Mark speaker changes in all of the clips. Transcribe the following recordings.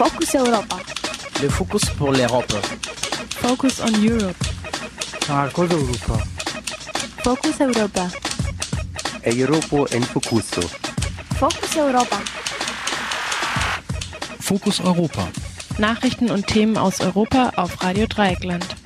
Speaker 1: Focus Europa.
Speaker 2: Le focus pour l'Europe.
Speaker 3: Focus on Europe.
Speaker 4: Marcos Europa.
Speaker 1: Focus Europa.
Speaker 5: Europa en Focuso.
Speaker 1: Focus Europa.
Speaker 6: Fokus Europa.
Speaker 3: Nachrichten und Themen aus Europa auf Radio Dreieckland.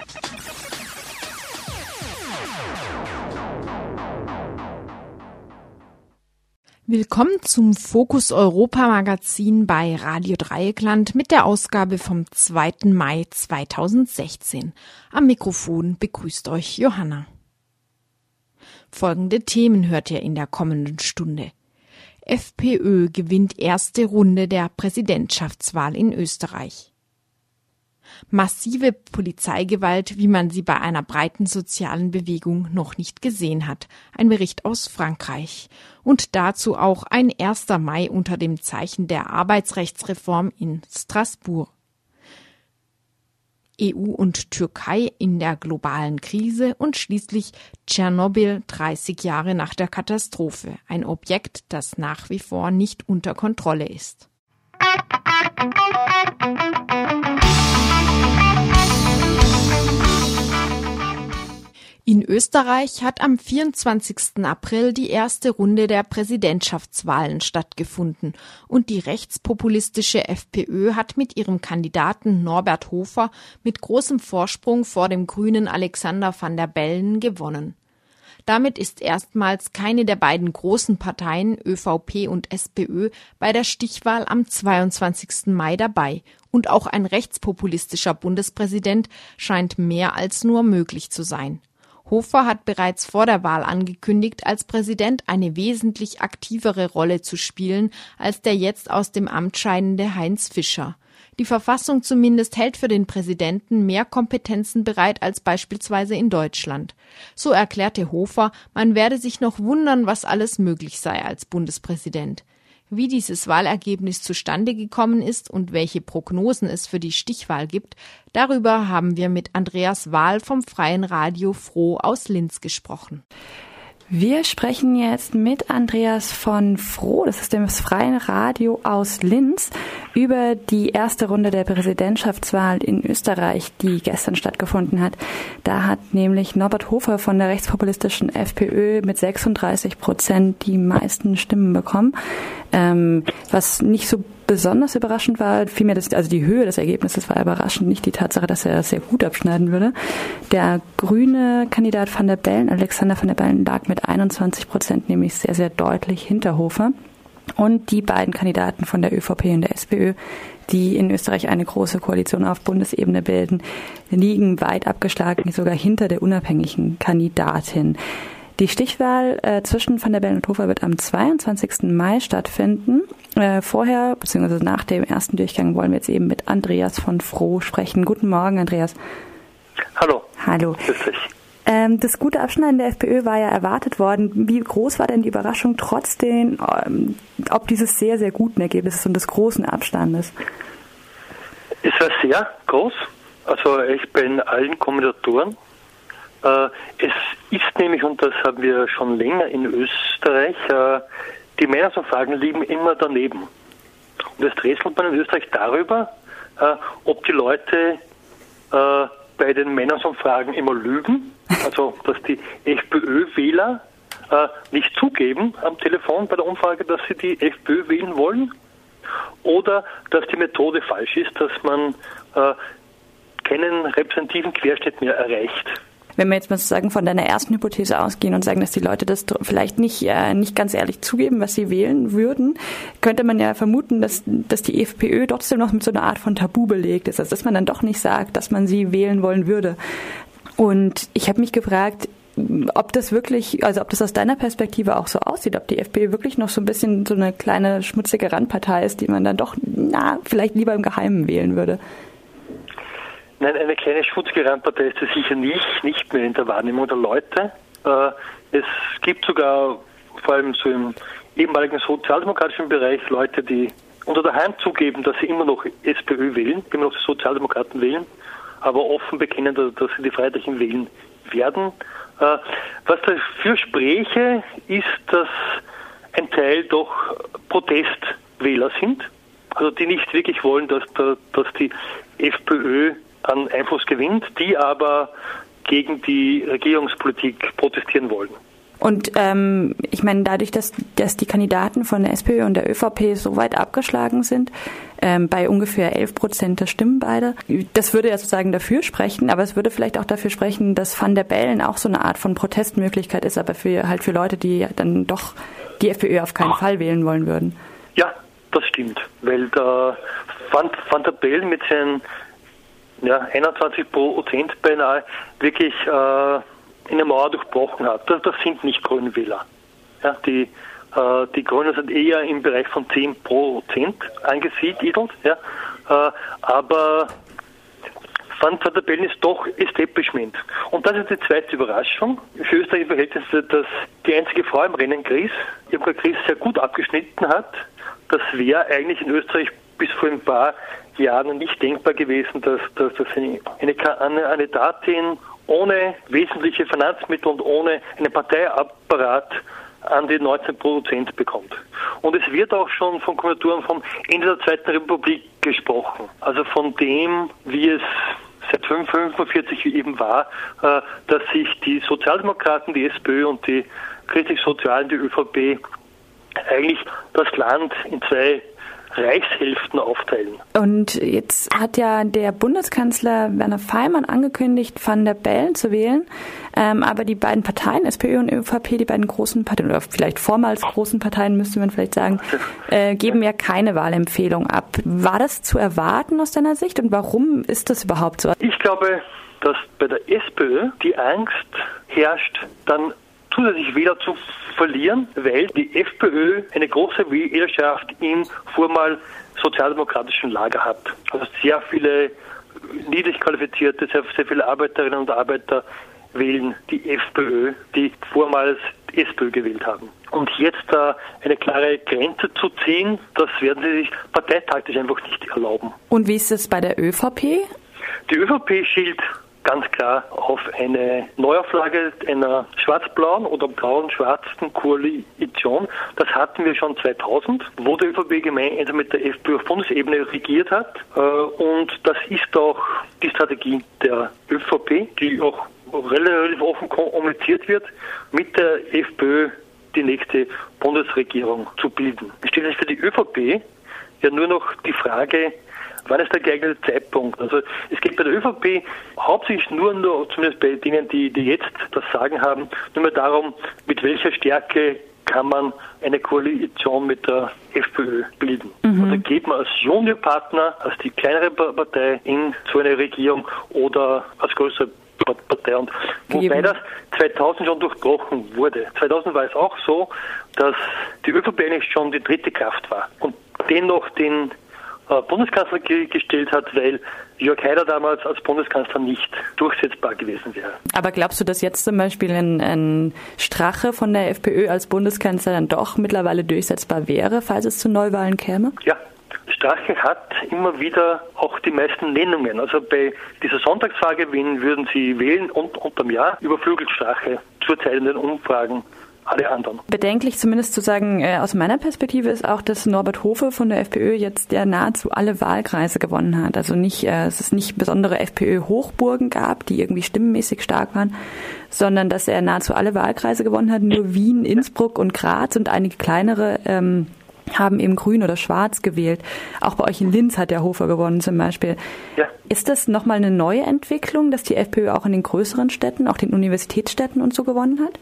Speaker 3: Willkommen zum Fokus Europa Magazin bei Radio Dreieckland mit der Ausgabe vom 2. Mai 2016. Am Mikrofon begrüßt euch Johanna. Folgende Themen hört ihr in der kommenden Stunde. FPÖ gewinnt erste Runde der Präsidentschaftswahl in Österreich. Massive Polizeigewalt, wie man sie bei einer breiten sozialen Bewegung noch nicht gesehen hat. Ein Bericht aus Frankreich. Und dazu auch ein 1. Mai unter dem Zeichen der Arbeitsrechtsreform in Straßburg. EU und Türkei in der globalen Krise und schließlich Tschernobyl 30 Jahre nach der Katastrophe, ein Objekt, das nach wie vor nicht unter Kontrolle ist. In Österreich hat am 24. April die erste Runde der Präsidentschaftswahlen stattgefunden und die rechtspopulistische FPÖ hat mit ihrem Kandidaten Norbert Hofer mit großem Vorsprung vor dem grünen Alexander van der Bellen gewonnen. Damit ist erstmals keine der beiden großen Parteien ÖVP und SPÖ bei der Stichwahl am 22. Mai dabei und auch ein rechtspopulistischer Bundespräsident scheint mehr als nur möglich zu sein. Hofer hat bereits vor der Wahl angekündigt, als Präsident eine wesentlich aktivere Rolle zu spielen als der jetzt aus dem Amt scheidende Heinz Fischer. Die Verfassung zumindest hält für den Präsidenten mehr Kompetenzen bereit als beispielsweise in Deutschland. So erklärte Hofer, man werde sich noch wundern, was alles möglich sei als Bundespräsident. Wie dieses Wahlergebnis zustande gekommen ist und welche Prognosen es für die Stichwahl gibt, darüber haben wir mit Andreas Wahl vom Freien Radio Froh aus Linz gesprochen.
Speaker 7: Wir sprechen jetzt mit Andreas von Froh, das ist dem Freien Radio aus Linz, über die erste Runde der Präsidentschaftswahl in Österreich, die gestern stattgefunden hat. Da hat nämlich Norbert Hofer von der rechtspopulistischen FPÖ mit 36 Prozent die meisten Stimmen bekommen. Ähm, was nicht so besonders überraschend war, vielmehr das, also die Höhe des Ergebnisses war überraschend, nicht die Tatsache, dass er sehr gut abschneiden würde. Der grüne Kandidat van der Bellen, Alexander van der Bellen, lag mit 21 Prozent nämlich sehr, sehr deutlich hinter Hofer. Und die beiden Kandidaten von der ÖVP und der SPÖ, die in Österreich eine große Koalition auf Bundesebene bilden, liegen weit abgeschlagen, sogar hinter der unabhängigen Kandidatin. Die Stichwahl äh, zwischen Van der Bellen und Hofer wird am 22. Mai stattfinden. Äh, vorher, beziehungsweise nach dem ersten Durchgang, wollen wir jetzt eben mit Andreas von Froh sprechen. Guten Morgen, Andreas.
Speaker 8: Hallo.
Speaker 7: Hallo.
Speaker 8: Grüß dich.
Speaker 7: Ähm, das gute Abschneiden der FPÖ war ja erwartet worden. Wie groß war denn die Überraschung trotzdem, ähm, ob dieses sehr, sehr guten Ergebnisses und des großen Abstandes?
Speaker 8: Es war sehr groß. Also ich bin allen Kommentatoren es ist nämlich, und das haben wir schon länger in Österreich, äh, die Meinungsumfragen liegen immer daneben. Und es rätselt man in Österreich darüber, äh, ob die Leute bei den Meinungsumfragen immer lügen, also dass die FPÖ-Wähler nicht zugeben am Telefon bei der Umfrage, dass sie die FPÖ wählen wollen, oder dass die Methode falsch ist, dass man keinen repräsentativen Querschnitt mehr erreicht
Speaker 7: wenn wir jetzt mal sozusagen von deiner ersten Hypothese ausgehen und sagen, dass die Leute das vielleicht nicht, äh, nicht ganz ehrlich zugeben, was sie wählen würden, könnte man ja vermuten, dass, dass die FPÖ trotzdem noch mit so einer Art von Tabu belegt ist, also dass man dann doch nicht sagt, dass man sie wählen wollen würde. Und ich habe mich gefragt, ob das wirklich, also ob das aus deiner Perspektive auch so aussieht, ob die FPÖ wirklich noch so ein bisschen so eine kleine schmutzige Randpartei ist, die man dann doch, na, vielleicht lieber im Geheimen wählen würde.
Speaker 8: Nein, eine kleine Schutzgerandpartei ist es sicher nicht, nicht mehr in der Wahrnehmung der Leute. Äh, es gibt sogar vor allem so im ehemaligen sozialdemokratischen Bereich Leute, die unter der Hand zugeben, dass sie immer noch SPÖ wählen, immer noch die Sozialdemokraten wählen, aber offen bekennen, dass sie die Freiheitlichen wählen werden. Äh, was dafür spräche, ist, dass ein Teil doch Protestwähler sind also die nicht wirklich wollen, dass die FPÖ an Einfluss gewinnt, die aber gegen die Regierungspolitik protestieren wollen.
Speaker 7: Und ähm, ich meine, dadurch, dass, dass die Kandidaten von der SPÖ und der ÖVP so weit abgeschlagen sind, ähm, bei ungefähr 11 Prozent der Stimmen beide, das würde ja sozusagen dafür sprechen, aber es würde vielleicht auch dafür sprechen, dass Van der Bellen auch so eine Art von Protestmöglichkeit ist, aber für halt für Leute, die dann doch die FPÖ auf keinen Fall wählen wollen würden.
Speaker 8: Ja, das stimmt, weil der Van, Van der Bellen mit seinen ja, 21 Prozent beinahe wirklich äh, eine Mauer durchbrochen hat. Das, das sind nicht Grünwähler. Ja, die, äh, die Grünen sind eher im Bereich von 10 Prozent angesiedelt. Ja, äh, aber Van der Bellen ist doch Establishment. Und das ist die zweite Überraschung. Für österreichische Verhältnisse, dass die einzige Frau im Rennen Gries, Irmgard Gries, sehr gut abgeschnitten hat. Das wäre eigentlich in Österreich bis vor ein paar Jahren nicht denkbar gewesen, dass, dass, dass eine, eine, eine Datin ohne wesentliche Finanzmittel und ohne einen Parteiapparat an die 19 Prozent bekommt. Und es wird auch schon von Konjunkturen vom Ende der Zweiten Republik gesprochen. Also von dem, wie es seit 1945 eben war, äh, dass sich die Sozialdemokraten, die SPÖ und die christlich-sozialen, die ÖVP, eigentlich das Land in zwei Reichshälften aufteilen.
Speaker 7: Und jetzt hat ja der Bundeskanzler Werner Feimann angekündigt, Van der Bellen zu wählen. Ähm, aber die beiden Parteien, SPÖ und ÖVP, die beiden großen Parteien, oder vielleicht vormals großen Parteien, müsste man vielleicht sagen, äh, geben ja keine Wahlempfehlung ab. War das zu erwarten aus deiner Sicht und warum ist das überhaupt so?
Speaker 8: Ich glaube, dass bei der SPÖ die Angst herrscht, dann zusätzlich wieder zu verlieren, weil die FPÖ eine große Wählerschaft im vormal sozialdemokratischen Lager hat. Also sehr viele niedrig qualifizierte, sehr, sehr viele Arbeiterinnen und Arbeiter wählen die FPÖ, die vormals SPÖ gewählt haben. Und jetzt da eine klare Grenze zu ziehen, das werden sie sich parteitaktisch einfach nicht erlauben.
Speaker 7: Und wie ist es bei der ÖVP?
Speaker 8: Die ÖVP schielt ganz klar auf eine Neuauflage einer schwarz-blauen oder braun-schwarzen Koalition. Das hatten wir schon 2000, wo die ÖVP gemeinsam mit der FPÖ auf Bundesebene regiert hat. Äh, und das ist auch die Strategie der ÖVP, die auch relativ offen kommuniziert wird, mit der FPÖ die nächste Bundesregierung zu bilden. Es steht jetzt für die ÖVP ja nur noch die Frage, wann ist der geeignete Zeitpunkt? Also es geht bei der ÖVP hauptsächlich nur, nur zumindest bei denen, die, die jetzt das Sagen haben, nur mehr darum, mit welcher Stärke kann man eine Koalition mit der FPÖ bilden. Mhm. Also geht man als Juniorpartner, als die kleinere Partei in so eine Regierung oder als größere Partei. Und wobei das 2000 schon durchbrochen wurde. 2000 war es auch so, dass die ÖVP eigentlich schon die dritte Kraft war und dennoch den Bundeskanzler gestellt hat, weil Jörg Haider damals als Bundeskanzler nicht durchsetzbar gewesen wäre.
Speaker 7: Aber glaubst du, dass jetzt zum Beispiel ein, ein Strache von der FPÖ als Bundeskanzler dann doch mittlerweile durchsetzbar wäre, falls es zu Neuwahlen käme?
Speaker 8: Ja, Strache hat immer wieder auch die meisten Nennungen. Also bei dieser Sonntagsfrage, wen würden Sie wählen und unterm Jahr überflügelt Strache zurzeit in den Umfragen alle anderen.
Speaker 7: Bedenklich zumindest zu sagen, äh, aus meiner Perspektive ist auch, dass Norbert Hofe von der FPÖ jetzt der nahezu alle Wahlkreise gewonnen hat. Also nicht, äh, es ist nicht besondere FPÖ-Hochburgen gab, die irgendwie stimmenmäßig stark waren, sondern dass er nahezu alle Wahlkreise gewonnen hat. Nur Wien, Innsbruck und Graz und einige kleinere ähm, haben eben grün oder schwarz gewählt. Auch bei euch in Linz hat der Hofer gewonnen zum Beispiel. Ja. Ist das nochmal eine neue Entwicklung, dass die FPÖ auch in den größeren Städten, auch den Universitätsstädten und so gewonnen hat?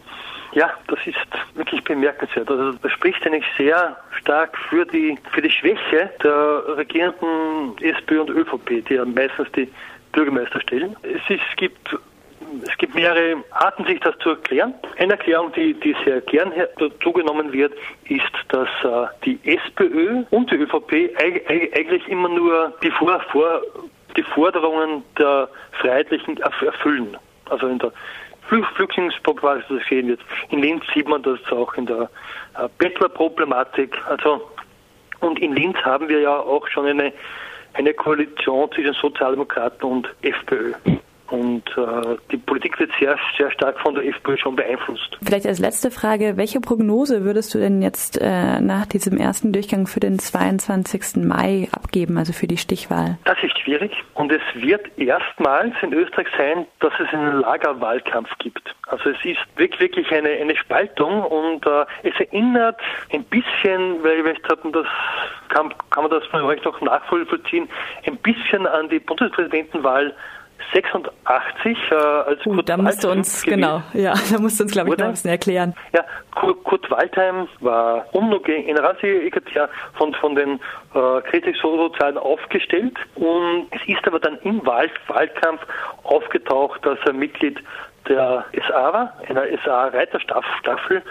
Speaker 8: Ja, das ist wirklich bemerkenswert. Also das spricht eigentlich sehr stark für die für die Schwäche der regierenden SPÖ und ÖVP, die ja meistens die Bürgermeister stellen. Es, ist, es gibt es gibt mehrere Arten, sich das zu erklären. Eine Erklärung, die, die sehr gern zugenommen wird, ist, dass äh, die SPÖ und die ÖVP eigentlich immer nur die, Vor, Vor, die Forderungen der Freiheitlichen erfüllen. Also in der Flüchtlingspopulation sehen wird. In Linz sieht man das auch in der äh, Bettlerproblematik. Also, und in Linz haben wir ja auch schon eine, eine Koalition zwischen Sozialdemokraten und FPÖ. Und äh, die Politik wird sehr, sehr stark von der FPÖ schon beeinflusst.
Speaker 7: Vielleicht als letzte Frage, welche Prognose würdest du denn jetzt äh, nach diesem ersten Durchgang für den 22. Mai abgeben, also für die Stichwahl?
Speaker 8: Das ist schwierig und es wird erstmals in Österreich sein, dass es einen Lagerwahlkampf gibt. Also es ist wirklich eine, eine Spaltung und äh, es erinnert ein bisschen, weil ich habe, das kann, kann man das von euch noch nachvollziehen, ein bisschen an die Bundespräsidentenwahl 86
Speaker 7: äh, als uh, Kurt da musst du uns genau, ja, da musst du uns glaube ich noch ein bisschen erklären.
Speaker 8: Ja, Kurt, Kurt Waldheim war Generalsekretär von von den äh, kritisch-sozialen aufgestellt und es ist aber dann im Wahl Wahlkampf aufgetaucht, dass er Mitglied der SA war, einer SA-Reiterstaffel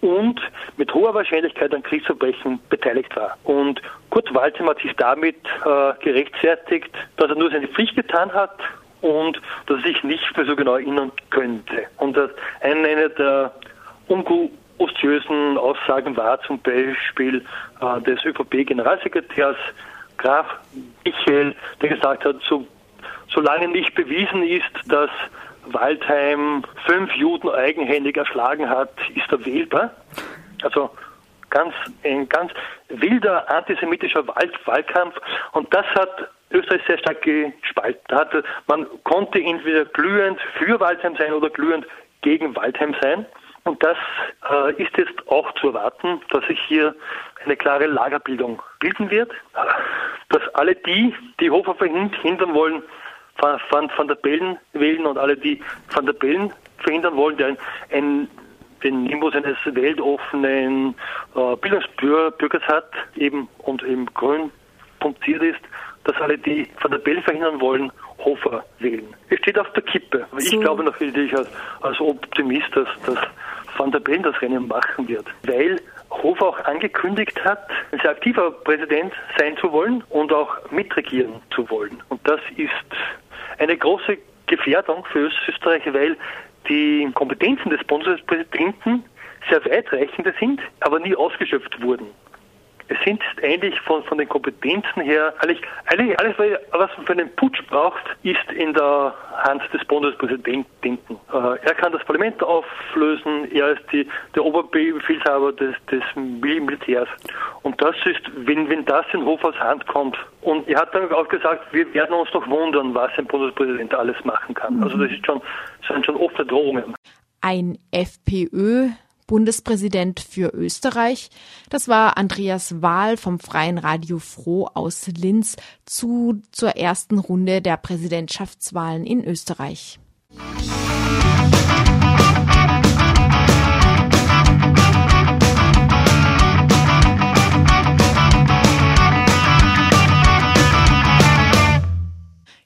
Speaker 8: und mit hoher Wahrscheinlichkeit an Kriegsverbrechen beteiligt war. Und Kurt Waldheim hat sich damit äh, gerechtfertigt, dass er nur seine Pflicht getan hat und dass sich nicht mehr so genau erinnern könnte. Und eine der ungustiösen Aussagen war zum Beispiel äh, des ÖVP-Generalsekretärs Graf Michael, der gesagt hat, so, solange nicht bewiesen ist, dass Waldheim fünf Juden eigenhändig erschlagen hat, ist er wählbar. Also ganz, ein ganz wilder antisemitischer Wahlkampf. Und das hat Österreich sehr stark gespalten hatte. Man konnte entweder glühend für Waldheim sein oder glühend gegen Waldheim sein. Und das äh, ist jetzt auch zu erwarten, dass sich hier eine klare Lagerbildung bilden wird, dass alle die, die Hofer verhindern wollen, Van, Van der Bellen wählen und alle, die Van der Bellen verhindern wollen, der ein, ein den Nimbus eines weltoffenen äh, Bildungsbürgers hat, eben und eben grün punktiert ist, dass alle, die Van der Bellen verhindern wollen, Hofer wählen. Es steht auf der Kippe. Aber so. ich glaube natürlich als, als Optimist, dass, dass Van der Bellen das Rennen machen wird. Weil Hofer auch angekündigt hat, ein sehr aktiver Präsident sein zu wollen und auch mitregieren zu wollen. Und das ist eine große Gefährdung für Österreich, weil die Kompetenzen des Bundespräsidenten sehr weitreichende sind, aber nie ausgeschöpft wurden. Es sind eigentlich von, von den Kompetenzen her, eigentlich, eigentlich alles, was man für einen Putsch braucht, ist in der Hand des Bundespräsidenten. Äh, er kann das Parlament auflösen, er ist die, der Oberbefehlshaber des, des Militärs. Und das ist, wenn, wenn das in Hofers Hand kommt, und er hat dann auch gesagt, wir werden uns noch wundern, was ein Bundespräsident alles machen kann. Also das ist schon, das sind schon offene Drohungen.
Speaker 3: Ein FPÖ Bundespräsident für Österreich. Das war Andreas Wahl vom Freien Radio Froh aus Linz zu, zur ersten Runde der Präsidentschaftswahlen in Österreich.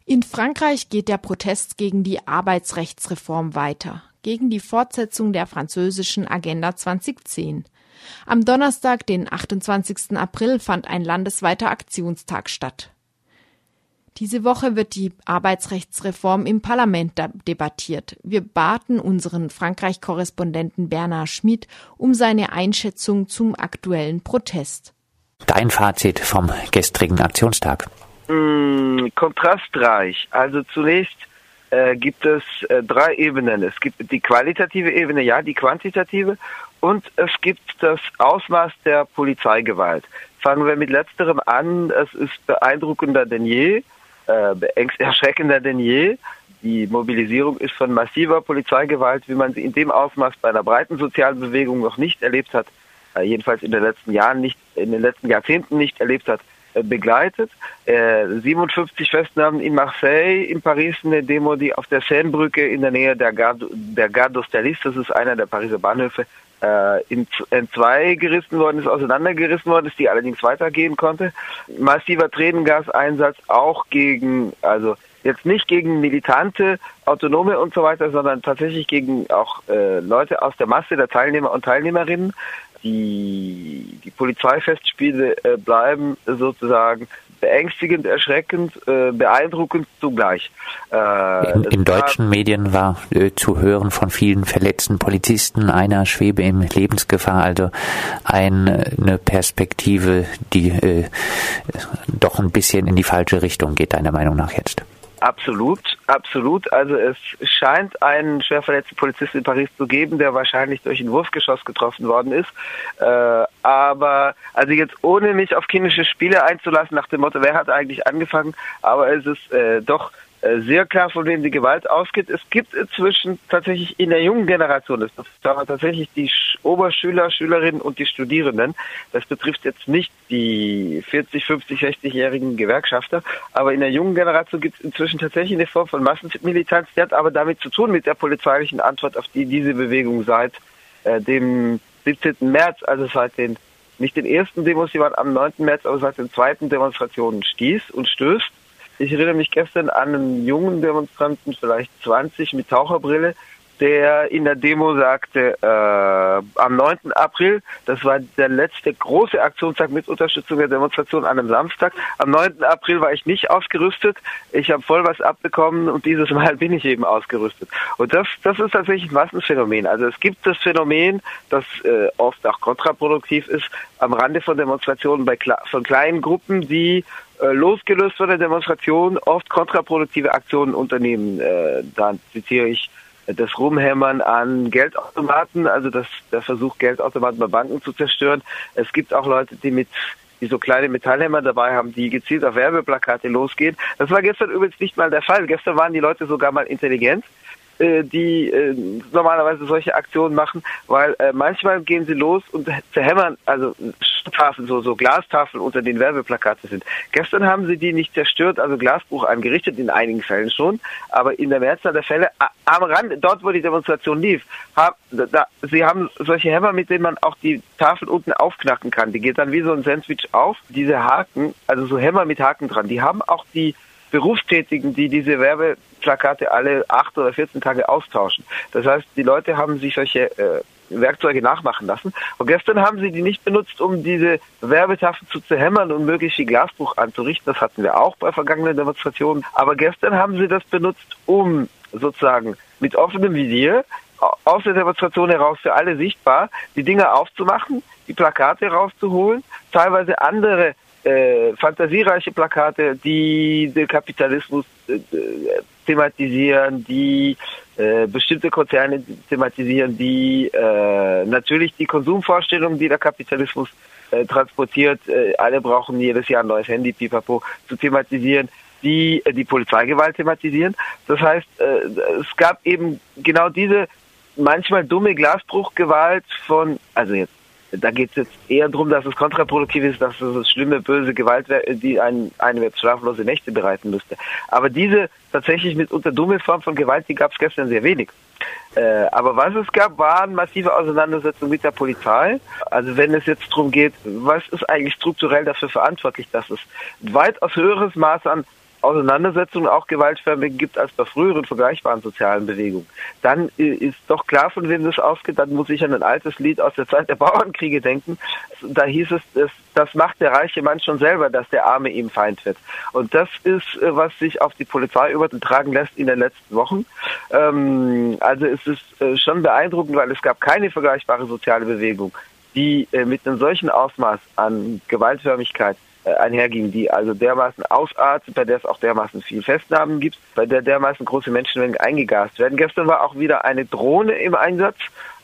Speaker 3: In Frankreich geht der Protest gegen die Arbeitsrechtsreform weiter gegen die Fortsetzung der französischen Agenda 2010. Am Donnerstag, den 28. April, fand ein landesweiter Aktionstag statt. Diese Woche wird die Arbeitsrechtsreform im Parlament debattiert. Wir baten unseren Frankreich-Korrespondenten Bernhard Schmid um seine Einschätzung zum aktuellen Protest.
Speaker 6: Dein Fazit vom gestrigen Aktionstag?
Speaker 9: Mm, kontrastreich. Also zunächst äh, gibt es äh, drei Ebenen. Es gibt die qualitative Ebene, ja, die quantitative und es gibt das Ausmaß der Polizeigewalt. Fangen wir mit letzterem an. Es ist beeindruckender denn je, äh, erschreckender denn je. Die Mobilisierung ist von massiver Polizeigewalt, wie man sie in dem Ausmaß bei einer breiten sozialen Bewegung noch nicht erlebt hat, äh, jedenfalls in den letzten Jahren nicht, in den letzten Jahrzehnten nicht erlebt hat. Äh, begleitet. Äh, 57 Festnahmen in Marseille, in Paris eine Demo, die auf der Seinebrücke in der Nähe der Gare, der Gare d'Austerlitz, das ist einer der Pariser Bahnhöfe, äh, in, in zwei gerissen worden ist, auseinandergerissen worden ist, die allerdings weitergehen konnte. Massiver Tränengaseinsatz auch gegen, also jetzt nicht gegen militante, autonome und so weiter, sondern tatsächlich gegen auch äh, Leute aus der Masse der Teilnehmer und Teilnehmerinnen die, die Polizeifestspiele äh, bleiben sozusagen beängstigend, erschreckend, äh, beeindruckend zugleich.
Speaker 6: Äh, in, in deutschen Medien war äh, zu hören von vielen verletzten Polizisten, einer schwebe in Lebensgefahr, also ein, eine Perspektive, die äh, doch ein bisschen in die falsche Richtung geht, deiner Meinung nach jetzt.
Speaker 9: Absolut, absolut. Also es scheint einen schwer verletzten Polizisten in Paris zu geben, der wahrscheinlich durch ein Wurfgeschoss getroffen worden ist. Äh, aber also jetzt ohne mich auf kindische Spiele einzulassen, nach dem Motto, wer hat eigentlich angefangen, aber es ist äh, doch sehr klar, von wem die Gewalt ausgeht. Es gibt inzwischen tatsächlich in der jungen Generation, das betrifft tatsächlich die Oberschüler, Schülerinnen und die Studierenden. Das betrifft jetzt nicht die 40, 50, 60-jährigen Gewerkschafter, aber in der jungen Generation gibt es inzwischen tatsächlich eine Form von Massenmilitanz, die hat aber damit zu tun mit der polizeilichen Antwort, auf die diese Bewegung seit äh, dem 17. März, also seit den nicht den ersten Demos, die waren am 9. März, aber seit den zweiten Demonstrationen stieß und stößt. Ich erinnere mich gestern an einen jungen Demonstranten, vielleicht 20 mit Taucherbrille, der in der Demo sagte, äh, am 9. April, das war der letzte große Aktionstag mit Unterstützung der Demonstration an einem Samstag. Am 9. April war ich nicht ausgerüstet. Ich habe voll was abbekommen und dieses Mal bin ich eben ausgerüstet. Und das, das ist tatsächlich ein Massenphänomen. Also es gibt das Phänomen, das äh, oft auch kontraproduktiv ist, am Rande von Demonstrationen bei, von kleinen Gruppen, die losgelöst von der Demonstration oft kontraproduktive Aktionen unternehmen. Äh, da zitiere ich das Rumhämmern an Geldautomaten, also das, der Versuch, Geldautomaten bei Banken zu zerstören. Es gibt auch Leute, die mit die so kleine Metallhämmer dabei haben, die gezielt auf Werbeplakate losgehen. Das war gestern übrigens nicht mal der Fall. Gestern waren die Leute sogar mal intelligent. Äh, die äh, normalerweise solche Aktionen machen, weil äh, manchmal gehen sie los und zerhämmern, also Tafeln, so, so Glastafeln unter den Werbeplakate sind. Gestern haben sie die nicht zerstört, also Glasbruch angerichtet, in einigen Fällen schon, aber in der Mehrzahl der Fälle am Rand, dort wo die Demonstration lief, haben, da, sie haben solche Hämmer, mit denen man auch die Tafel unten aufknacken kann. Die geht dann wie so ein Sandwich auf. Diese Haken, also so Hämmer mit Haken dran, die haben auch die Berufstätigen, die diese Werbeplakate alle acht oder 14 Tage austauschen. Das heißt, die Leute haben sich solche äh, Werkzeuge nachmachen lassen. Und gestern haben sie die nicht benutzt, um diese Werbetafeln zu zerhämmern und möglichst viel Glasbruch anzurichten. Das hatten wir auch bei vergangenen Demonstrationen. Aber gestern haben sie das benutzt, um sozusagen mit offenem Visier aus der Demonstration heraus für alle sichtbar, die Dinge aufzumachen, die Plakate rauszuholen, teilweise andere äh, fantasiereiche Plakate, die den Kapitalismus äh, thematisieren, die äh, bestimmte Konzerne thematisieren, die äh, natürlich die Konsumvorstellungen, die der Kapitalismus äh, transportiert, äh, alle brauchen jedes Jahr ein neues Handy, pipapo, zu thematisieren, die äh, die Polizeigewalt thematisieren. Das heißt, äh, es gab eben genau diese manchmal dumme Glasbruchgewalt von, also jetzt da geht es jetzt eher darum, dass es kontraproduktiv ist, dass es schlimme, böse Gewalt wäre, die einen, einem jetzt schlaflose Nächte bereiten müsste. Aber diese tatsächlich mitunter dumme Form von Gewalt, die gab es gestern sehr wenig. Äh, aber was es gab, waren massive Auseinandersetzungen mit der Polizei. Also wenn es jetzt darum geht, was ist eigentlich strukturell dafür verantwortlich, dass es weitaus höheres Maß an Auseinandersetzungen auch gewaltförmig gibt als bei früheren vergleichbaren sozialen Bewegungen, dann ist doch klar, von wem das ausgeht. Dann muss ich an ein altes Lied aus der Zeit der Bauernkriege denken. Da hieß es, das, das macht der reiche Mann schon selber, dass der Arme ihm Feind wird. Und das ist, äh, was sich auf die Polizei übertragen lässt in den letzten Wochen. Ähm, also es ist äh, schon beeindruckend, weil es gab keine vergleichbare soziale Bewegung, die äh, mit einem solchen Ausmaß an Gewaltförmigkeit äh, einherging, die also dermaßen ausartet, bei der es auch dermaßen viel Festnahmen gibt, bei der dermaßen große Menschenmengen eingegast werden. Gestern war auch wieder eine Drohne im Einsatz,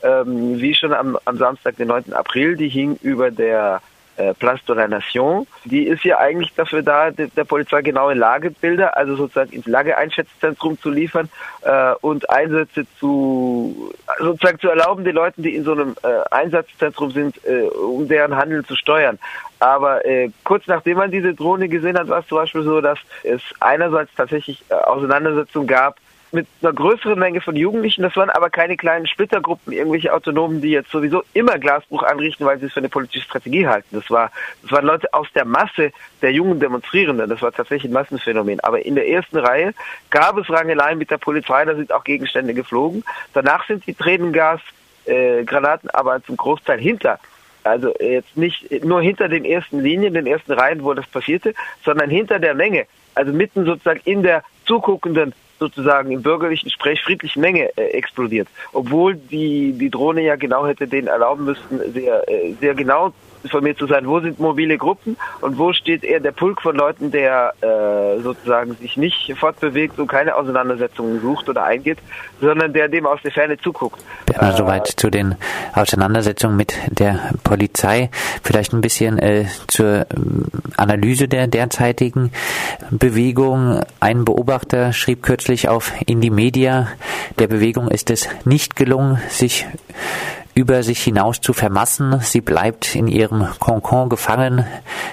Speaker 9: ähm, wie schon am, am Samstag, den 9. April, die hing über der äh, Place de la Nation. Die ist ja eigentlich dafür da, der, der Polizei genaue Lagebilder, also sozusagen ins Lageeinschätzzentrum zu liefern äh, und Einsätze zu sozusagen zu erlauben, den Leuten, die in so einem äh, Einsatzzentrum sind, äh, um deren Handeln zu steuern. Aber äh, kurz nachdem man diese Drohne gesehen hat, war es zum Beispiel so, dass es einerseits tatsächlich äh, Auseinandersetzungen gab mit einer größeren Menge von Jugendlichen. Das waren aber keine kleinen Splittergruppen, irgendwelche Autonomen, die jetzt sowieso immer Glasbruch anrichten, weil sie es für eine politische Strategie halten. Das war, das waren Leute aus der Masse der jungen Demonstrierenden. Das war tatsächlich ein Massenphänomen. Aber in der ersten Reihe gab es Rangeleien mit der Polizei. Da sind auch Gegenstände geflogen. Danach sind die Tränengas äh, Granaten aber zum Großteil hinter also jetzt nicht nur hinter den ersten Linien, den ersten Reihen, wo das passierte, sondern hinter der Menge, also mitten sozusagen in der zuguckenden sozusagen im bürgerlichen Sprech friedlichen Menge äh, explodiert. Obwohl die, die Drohne ja genau hätte denen erlauben müssten, sehr, äh, sehr genau informiert zu sein, wo sind mobile Gruppen und wo steht eher der Pulk von Leuten, der äh, sozusagen sich nicht fortbewegt und keine Auseinandersetzungen sucht oder eingeht, sondern der dem aus der Ferne zuguckt.
Speaker 6: Bernhard, äh, soweit zu den Auseinandersetzungen mit der Polizei. Vielleicht ein bisschen äh, zur ähm, Analyse der derzeitigen Bewegung. Ein Beobachter schrieb kürzlich auf Indie Media, der Bewegung ist es nicht gelungen, sich über sich hinaus zu vermassen. Sie bleibt in ihrem Konkon gefangen,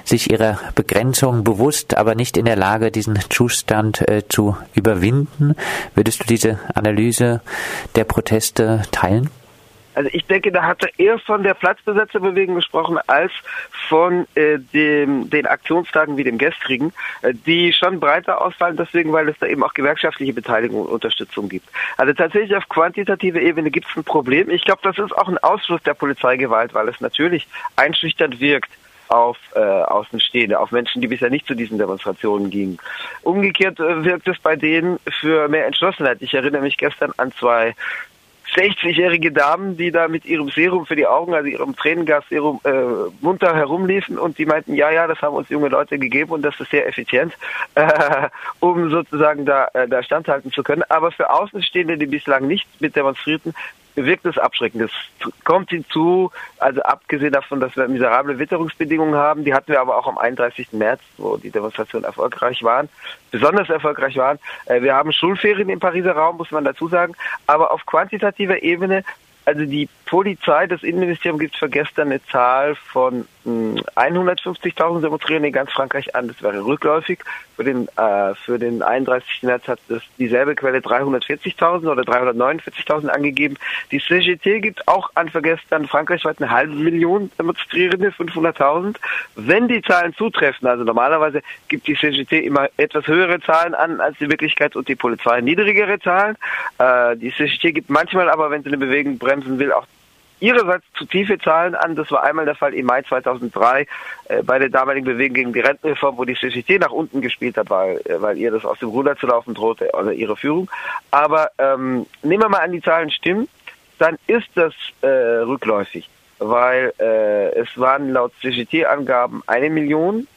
Speaker 6: sich ihrer Begrenzung bewusst, aber nicht in der Lage, diesen Zustand äh, zu überwinden. Würdest du diese Analyse der Proteste teilen?
Speaker 9: Also ich denke, da hat er eher von der Platzbesetzerbewegung gesprochen als von äh, dem, den Aktionstagen wie dem gestrigen, äh, die schon breiter ausfallen, deswegen, weil es da eben auch gewerkschaftliche Beteiligung und Unterstützung gibt. Also tatsächlich auf quantitativer Ebene gibt es ein Problem. Ich glaube, das ist auch ein Ausfluss der Polizeigewalt, weil es natürlich einschüchternd wirkt auf äh, Außenstehende, auf Menschen, die bisher nicht zu diesen Demonstrationen gingen. Umgekehrt äh, wirkt es bei denen für mehr Entschlossenheit. Ich erinnere mich gestern an zwei 60-jährige Damen, die da mit ihrem Serum für die Augen, also ihrem Tränengasserum, äh, munter herumliefen und die meinten, ja, ja, das haben uns junge Leute gegeben und das ist sehr effizient, äh, um sozusagen da, äh, da standhalten zu können. Aber für Außenstehende, die bislang nicht mit demonstrierten, wirkt es abschreckend. Es kommt hinzu, also abgesehen davon, dass wir miserable Witterungsbedingungen haben, die hatten wir aber auch am 31. März, wo die Demonstrationen erfolgreich waren, besonders erfolgreich waren. Äh, wir haben Schulferien im Pariser Raum, muss man dazu sagen, aber auf quantitativer Ebene also die Polizei, das Innenministerium gibt für gestern eine Zahl von 150.000 hm, Demonstrierenden in ganz Frankreich an. Das wäre rückläufig. Für den, äh, für den 31. März hat das dieselbe Quelle 340.000 oder 349.000 angegeben. Die CGT gibt auch an für gestern frankreichweit eine halbe Million Demonstrierende, 500.000. Wenn die Zahlen zutreffen, also normalerweise gibt die CGT immer etwas höhere Zahlen an als die Wirklichkeit und die Polizei niedrigere Zahlen. Äh, die CGT gibt manchmal aber, wenn sie eine Bewegung bremsen will, auch ihrerseits zu tiefe Zahlen an. Das war einmal der Fall im Mai 2003 äh, bei der damaligen Bewegung gegen die Rentenreform, wo die CGT nach unten gespielt hat, weil, äh, weil ihr das aus dem Ruder zu laufen drohte, oder ihre Führung. Aber ähm, nehmen wir mal an, die Zahlen stimmen, dann ist das äh, rückläufig, weil äh, es waren laut CGT-Angaben eine Million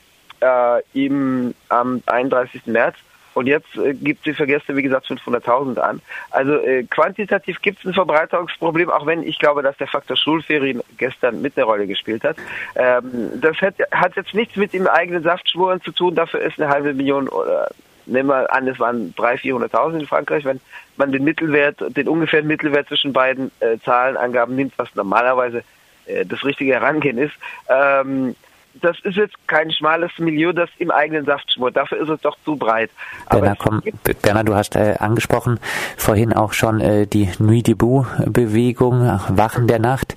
Speaker 9: äh, im, am 31. März und jetzt äh, gibt sie vergessen, wie gesagt, 500.000 an. Also äh, quantitativ gibt es ein Verbreiterungsproblem, auch wenn ich glaube, dass der Faktor Schulferien gestern mit eine Rolle gespielt hat. Ähm, das hat, hat jetzt nichts mit dem eigenen Saftschwuren zu tun. Dafür ist eine halbe Million oder nehmen wir an, es waren 300.000, 400.000 in Frankreich. Wenn man den Mittelwert, den ungefähren Mittelwert zwischen beiden äh, Zahlenangaben nimmt, was normalerweise äh, das richtige Herangehen ist, ähm, das ist jetzt kein schmales Milieu, das im eigenen Saft schmort. Dafür ist es doch zu breit.
Speaker 6: Berner, komm, Berner du hast äh, angesprochen vorhin auch schon äh, die Nuit debout-Bewegung, Wachen der Nacht.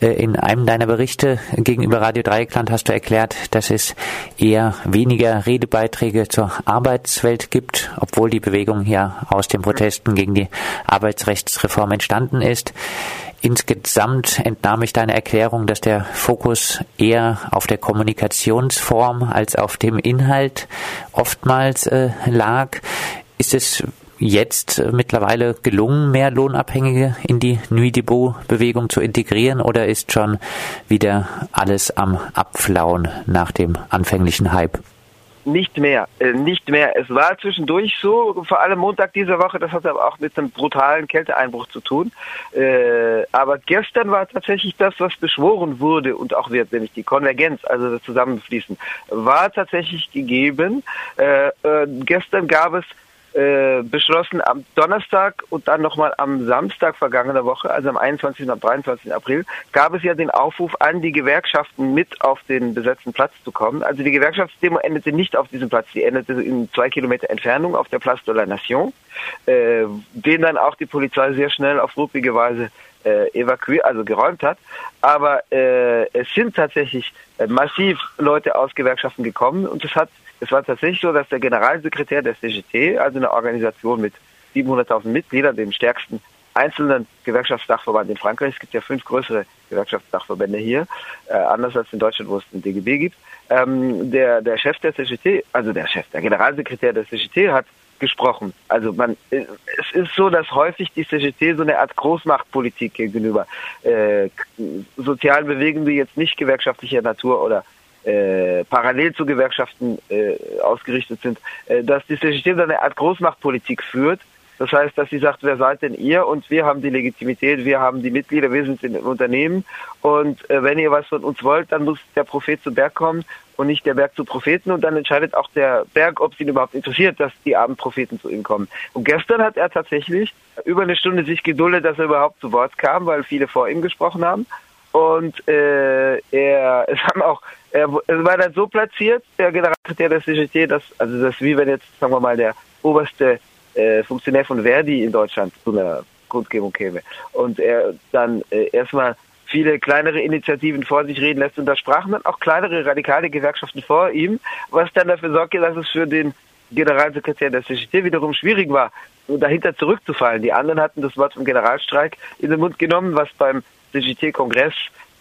Speaker 6: Äh, in einem deiner Berichte gegenüber Radio Dreieckland hast du erklärt, dass es eher weniger Redebeiträge zur Arbeitswelt gibt, obwohl die Bewegung ja aus den Protesten gegen die Arbeitsrechtsreform entstanden ist. Insgesamt entnahm ich deine Erklärung, dass der Fokus eher auf der Kommunikationsform als auf dem Inhalt oftmals äh, lag. Ist es jetzt mittlerweile gelungen, mehr Lohnabhängige in die Nuit Depot-Bewegung zu integrieren oder ist schon wieder alles am Abflauen nach dem anfänglichen Hype?
Speaker 9: Nicht mehr, äh, nicht mehr. Es war zwischendurch so, vor allem Montag dieser Woche, das hat aber auch mit einem brutalen Kälteeinbruch zu tun. Äh, aber gestern war tatsächlich das, was beschworen wurde und auch wird, nämlich die Konvergenz, also das Zusammenfließen, war tatsächlich gegeben. Äh, äh gestern gab es äh, beschlossen am Donnerstag und dann nochmal am Samstag vergangener Woche, also am 21. und am 23. April, gab es ja den Aufruf an die Gewerkschaften mit auf den besetzten Platz zu kommen. Also die Gewerkschaftsdemo endete nicht auf diesem Platz, die endete in zwei Kilometer Entfernung auf der Place de la Nation, äh, den dann auch die Polizei sehr schnell auf ruppige Weise äh, evakuiert, also geräumt hat. Aber äh, es sind tatsächlich äh, massiv Leute aus Gewerkschaften gekommen und es hat es war tatsächlich so, dass der Generalsekretär der CGT, also eine Organisation mit 700.000 Mitgliedern, dem stärksten einzelnen Gewerkschaftsdachverband in Frankreich, es gibt ja fünf größere Gewerkschaftsdachverbände hier, äh, anders als in Deutschland, wo es den DGB gibt, ähm, der, der Chef der CGT, also der Chef, der Generalsekretär der CGT hat gesprochen. Also man, es ist so, dass häufig die CGT so eine Art Großmachtpolitik gegenüber äh, sozialen Bewegungen, die jetzt nicht gewerkschaftlicher Natur oder äh, parallel zu Gewerkschaften äh, ausgerichtet sind, äh, dass die CGT so eine Art Großmachtpolitik führt. Das heißt, dass sie sagt, wer seid denn ihr? Und wir haben die Legitimität, wir haben die Mitglieder, wir sind im Unternehmen. Und äh, wenn ihr was von uns wollt, dann muss der Prophet zum Berg kommen und nicht der Berg zu Propheten. Und dann entscheidet auch der Berg, ob es ihn überhaupt interessiert, dass die armen Propheten zu ihm kommen. Und gestern hat er tatsächlich über eine Stunde sich geduldet, dass er überhaupt zu Wort kam, weil viele vor ihm gesprochen haben. Und äh, er, es haben auch, er, er war dann so platziert, der Generalsekretär der CGT, dass, also das wie wenn jetzt, sagen wir mal, der oberste äh, Funktionär von Verdi in Deutschland zu einer Kundgebung käme. Und er dann äh, erstmal viele kleinere Initiativen vor sich reden lässt. Und da sprachen dann auch kleinere radikale Gewerkschaften vor ihm, was dann dafür sorgte, dass es für den Generalsekretär der CGT wiederum schwierig war, dahinter zurückzufallen. Die anderen hatten das Wort vom Generalstreik in den Mund genommen, was beim CGT-Kongress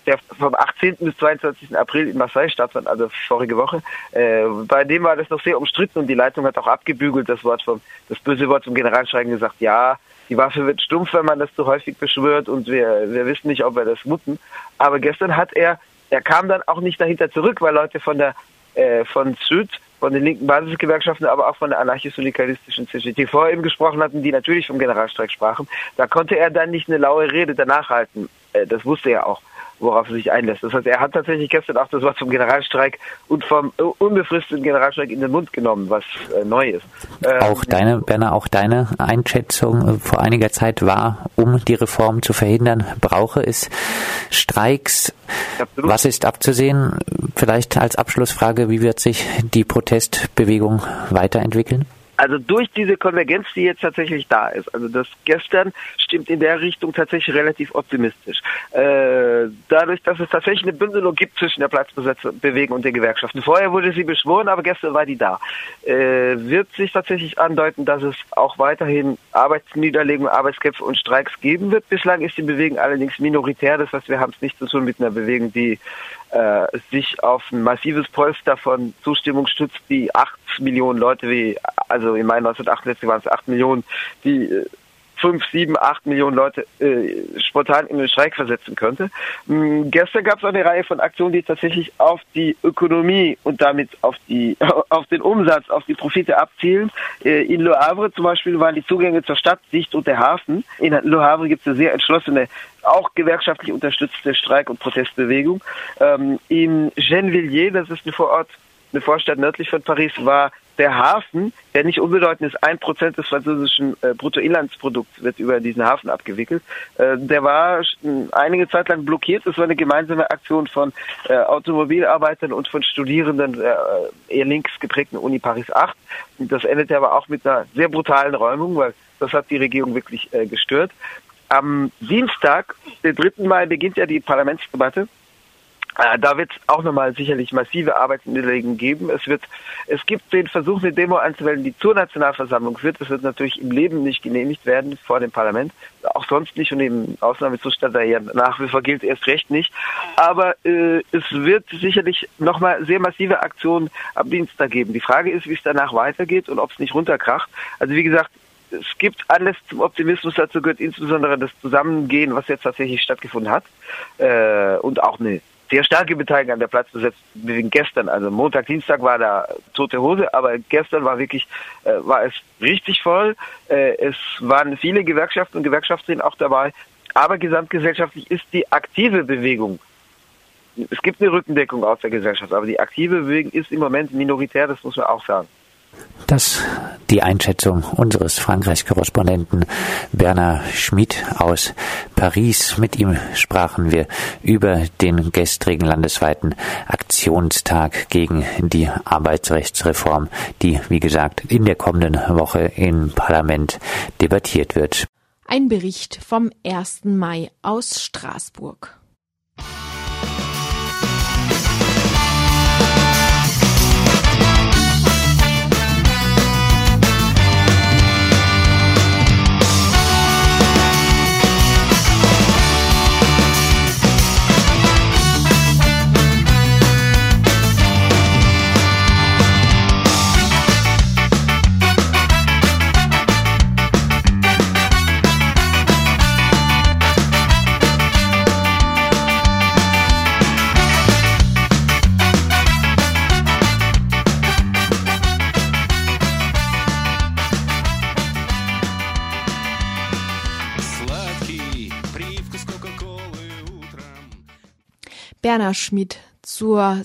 Speaker 9: der vom 18. bis 22. April in Marseille stattfand, also vorige Woche. Äh, bei dem war das noch sehr umstritten und die Leitung hat auch abgebügelt, das Wort vom, das böse Wort zum Generalstreiken gesagt, ja, die Waffe wird stumpf, wenn man das zu häufig beschwört und wir, wir wissen nicht, ob wir das muten. Aber gestern hat er, er kam dann auch nicht dahinter zurück, weil Leute von der, äh, von Süd, von den linken Basisgewerkschaften, aber auch von der anarchisch-syndikalistischen CGT vor ihm gesprochen hatten, die natürlich vom Generalstreik sprachen. Da konnte er dann nicht eine laue Rede danach halten. Äh, das wusste er auch worauf er sich einlässt. Das heißt, er hat tatsächlich gestern auch das Wort vom Generalstreik und vom unbefristeten Generalstreik in den Mund genommen, was äh, neu ist.
Speaker 6: Ähm, auch deine, Berner, auch deine Einschätzung äh, vor einiger Zeit war, um die Reform zu verhindern, brauche es Streiks. Absolut. Was ist abzusehen? Vielleicht als Abschlussfrage, wie wird sich die Protestbewegung weiterentwickeln?
Speaker 9: Also durch diese Konvergenz, die jetzt tatsächlich da ist, also das gestern stimmt in der Richtung tatsächlich relativ optimistisch. Äh, dadurch, dass es tatsächlich eine Bündelung gibt zwischen der Platzbewegung und den Gewerkschaften. Vorher wurde sie beschworen, aber gestern war die da. Äh, wird sich tatsächlich andeuten, dass es auch weiterhin Arbeitsniederlegungen, Arbeitskämpfe und Streiks geben wird. Bislang ist die Bewegung allerdings minoritär, das heißt, wir haben es nicht zu tun mit einer Bewegung, die äh, sich auf ein massives Polster von Zustimmung stützt, die acht Millionen Leute wie, also im Mai 1968 waren es acht Millionen, die äh, fünf, sieben, acht Millionen Leute äh, spontan in den Streik versetzen könnte. Ähm, gestern gab es eine Reihe von Aktionen, die tatsächlich auf die Ökonomie und damit auf die auf den Umsatz, auf die Profite abzielen. Äh, in Le Havre zum Beispiel waren die Zugänge zur Stadt dicht und der Hafen. In Le Havre gibt es eine sehr entschlossene auch gewerkschaftlich unterstützte Streik- und Protestbewegung. Ähm, in Gennevilliers, das ist eine Vorort, eine Vorstadt nördlich von Paris, war der Hafen, der nicht unbedeutend ist, ein Prozent des französischen äh, Bruttoinlandsprodukts wird über diesen Hafen abgewickelt. Äh, der war einige Zeit lang blockiert. Es war eine gemeinsame Aktion von äh, Automobilarbeitern und von Studierenden äh, eher links geprägten Uni Paris 8. Das endete aber auch mit einer sehr brutalen Räumung, weil das hat die Regierung wirklich äh, gestört. Am Dienstag, den 3. Mai, beginnt ja die Parlamentsdebatte. Äh, da wird es auch nochmal sicherlich massive Arbeitsniederlegungen geben. Es wird, es gibt den Versuch, eine Demo anzumelden, die zur Nationalversammlung führt. Das wird natürlich im Leben nicht genehmigt werden vor dem Parlament. Auch sonst nicht und im Ausnahmezustand, der ja nach wie vor gilt, erst recht nicht. Aber äh, es wird sicherlich nochmal sehr massive Aktionen am Dienstag geben. Die Frage ist, wie es danach weitergeht und ob es nicht runterkracht. Also wie gesagt, es gibt alles zum Optimismus. Dazu gehört insbesondere das Zusammengehen, was jetzt tatsächlich stattgefunden hat. Äh, und auch eine sehr starke Beteiligung an der Platzbesetzung gestern. Also Montag, Dienstag war da tote Hose, aber gestern war wirklich, äh, war es richtig voll. Äh, es waren viele Gewerkschaften und Gewerkschafterinnen auch dabei. Aber gesamtgesellschaftlich ist die aktive Bewegung es gibt eine Rückendeckung aus der Gesellschaft, aber die aktive Bewegung ist im Moment minoritär, das muss man auch sagen.
Speaker 6: Das die Einschätzung unseres Frankreich-Korrespondenten Bernard Schmid aus Paris. Mit ihm sprachen wir über den gestrigen landesweiten Aktionstag gegen die Arbeitsrechtsreform, die, wie gesagt, in der kommenden Woche im Parlament debattiert wird.
Speaker 3: Ein Bericht vom 1. Mai aus Straßburg. Berner Schmidt zur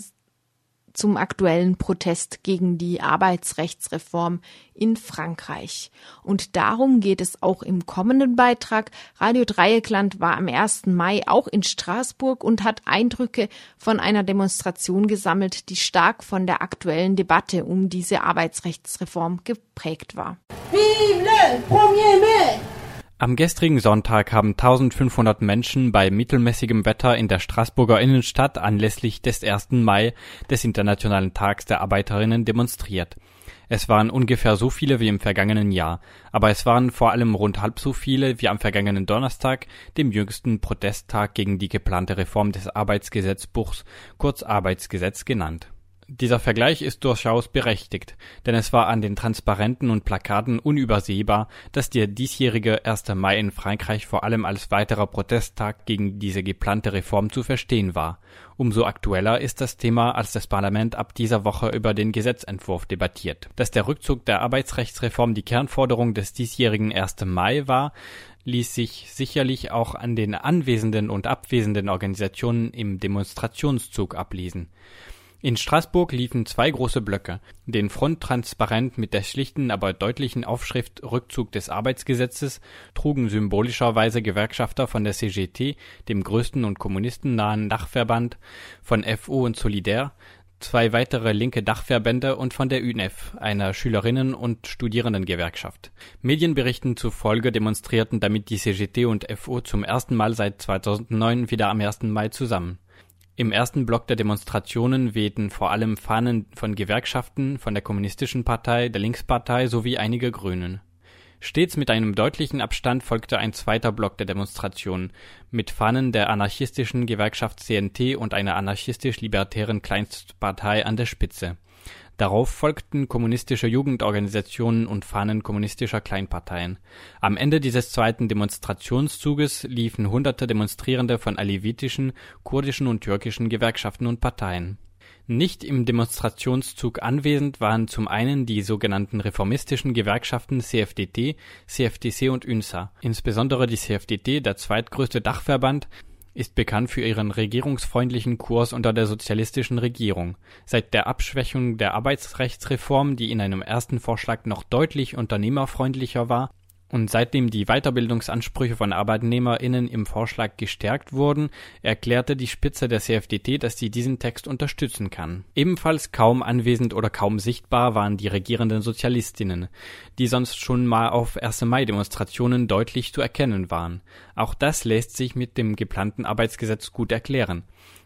Speaker 3: zum aktuellen Protest gegen die Arbeitsrechtsreform in Frankreich. Und darum geht es auch im kommenden Beitrag. Radio Dreieckland war am 1. Mai auch in Straßburg und hat Eindrücke von einer Demonstration gesammelt, die stark von der aktuellen Debatte um diese Arbeitsrechtsreform geprägt war. Vive le 1er
Speaker 10: mai! Am gestrigen Sonntag haben 1500 Menschen bei mittelmäßigem Wetter in der Straßburger Innenstadt anlässlich des 1. Mai des Internationalen Tags der Arbeiterinnen demonstriert. Es waren ungefähr so viele wie im vergangenen Jahr, aber es waren vor allem rund halb so viele wie am vergangenen Donnerstag, dem jüngsten Protesttag gegen die geplante Reform des Arbeitsgesetzbuchs, kurz Arbeitsgesetz genannt dieser Vergleich ist durchaus berechtigt, denn es war an den Transparenten und Plakaten unübersehbar, dass der diesjährige 1. Mai in Frankreich vor allem als weiterer Protesttag gegen diese geplante Reform zu verstehen war. Umso aktueller ist das Thema, als das Parlament ab dieser Woche über den Gesetzentwurf debattiert. Dass der Rückzug der Arbeitsrechtsreform die Kernforderung des diesjährigen 1. Mai war, ließ sich sicherlich auch an den anwesenden und abwesenden Organisationen im Demonstrationszug ablesen. In Straßburg liefen zwei große Blöcke, den Fronttransparent mit der schlichten, aber deutlichen Aufschrift Rückzug des Arbeitsgesetzes trugen symbolischerweise Gewerkschafter von der CGT, dem größten und kommunistennahen Dachverband, von FO und Solidaire, zwei weitere linke Dachverbände und von der UNEF, einer Schülerinnen- und Studierendengewerkschaft. Medienberichten zufolge demonstrierten damit die CGT und FO zum ersten Mal seit 2009 wieder am 1. Mai zusammen. Im ersten Block der Demonstrationen wehten vor allem Fahnen von Gewerkschaften, von der Kommunistischen Partei, der Linkspartei sowie einige Grünen. Stets mit einem deutlichen Abstand folgte ein zweiter Block der Demonstrationen mit Fahnen der anarchistischen Gewerkschaft CNT und einer anarchistisch-libertären Kleinstpartei an der Spitze Darauf folgten kommunistische Jugendorganisationen und Fahnen kommunistischer Kleinparteien. Am Ende dieses zweiten Demonstrationszuges liefen hunderte Demonstrierende von alevitischen, kurdischen und türkischen Gewerkschaften und Parteien. Nicht im Demonstrationszug anwesend waren zum einen die sogenannten reformistischen Gewerkschaften CFDT, CFTC und UNSA, insbesondere die CFDT, der zweitgrößte Dachverband, ist bekannt für ihren regierungsfreundlichen Kurs unter der sozialistischen Regierung. Seit der Abschwächung der Arbeitsrechtsreform, die in einem ersten Vorschlag noch deutlich unternehmerfreundlicher war, und seitdem die Weiterbildungsansprüche von ArbeitnehmerInnen im Vorschlag gestärkt wurden, erklärte die Spitze der CFDT, dass sie diesen Text unterstützen kann. Ebenfalls kaum anwesend oder kaum sichtbar waren die regierenden Sozialistinnen, die sonst schon mal auf 1. Mai-Demonstrationen deutlich zu erkennen waren. Auch das lässt sich mit dem geplanten Arbeitsgesetz gut erklären.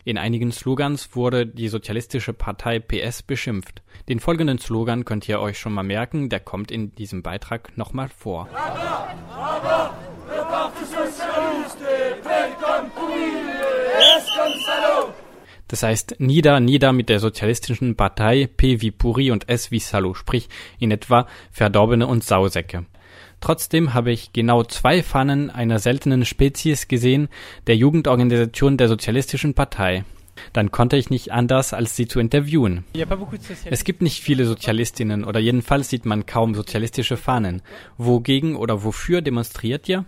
Speaker 10: In einigen Slogans wurde die Sozialistische Partei PS beschimpft. Den folgenden Slogan könnt ihr euch schon mal merken, der kommt in diesem Beitrag nochmal vor. Das heißt, nieder, nieder mit der sozialistischen Partei, P wie Puri und S wie Salo, sprich in etwa Verdorbene und Sausäcke. Trotzdem habe ich genau zwei Pfannen einer seltenen Spezies gesehen, der Jugendorganisation der Sozialistischen Partei. Dann konnte ich nicht anders, als sie zu interviewen. Es gibt nicht viele Sozialistinnen oder jedenfalls sieht man kaum sozialistische Fahnen. Wogegen oder wofür demonstriert ihr?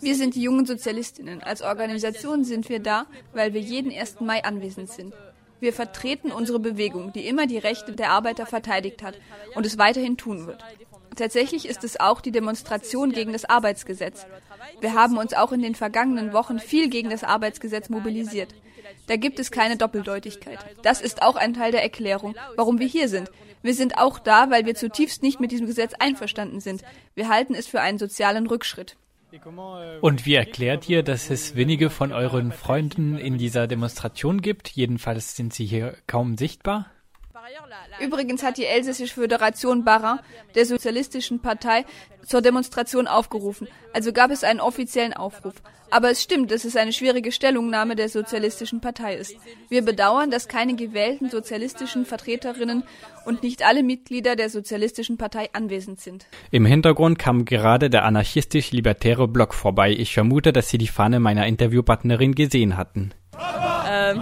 Speaker 11: Wir sind die jungen Sozialistinnen. Als Organisation sind wir da, weil wir jeden 1. Mai anwesend sind. Wir vertreten unsere Bewegung, die immer die Rechte der Arbeiter verteidigt hat und es weiterhin tun wird. Tatsächlich ist es auch die Demonstration gegen das Arbeitsgesetz. Wir haben uns auch in den vergangenen Wochen viel gegen das Arbeitsgesetz mobilisiert. Da gibt es keine Doppeldeutigkeit. Das ist auch ein Teil der Erklärung, warum wir hier sind. Wir sind auch da, weil wir zutiefst nicht mit diesem Gesetz einverstanden sind. Wir halten es für einen sozialen Rückschritt.
Speaker 10: Und wie erklärt ihr, dass es wenige von euren Freunden in dieser Demonstration gibt? Jedenfalls sind sie hier kaum sichtbar.
Speaker 11: Übrigens hat die Elsässische Föderation Barra der Sozialistischen Partei zur Demonstration aufgerufen. Also gab es einen offiziellen Aufruf. Aber es stimmt, dass es eine schwierige Stellungnahme der Sozialistischen Partei ist. Wir bedauern, dass keine gewählten sozialistischen Vertreterinnen und nicht alle Mitglieder der Sozialistischen Partei anwesend sind.
Speaker 10: Im Hintergrund kam gerade der anarchistisch-libertäre Block vorbei. Ich vermute, dass Sie die Fahne meiner Interviewpartnerin gesehen hatten. Ähm.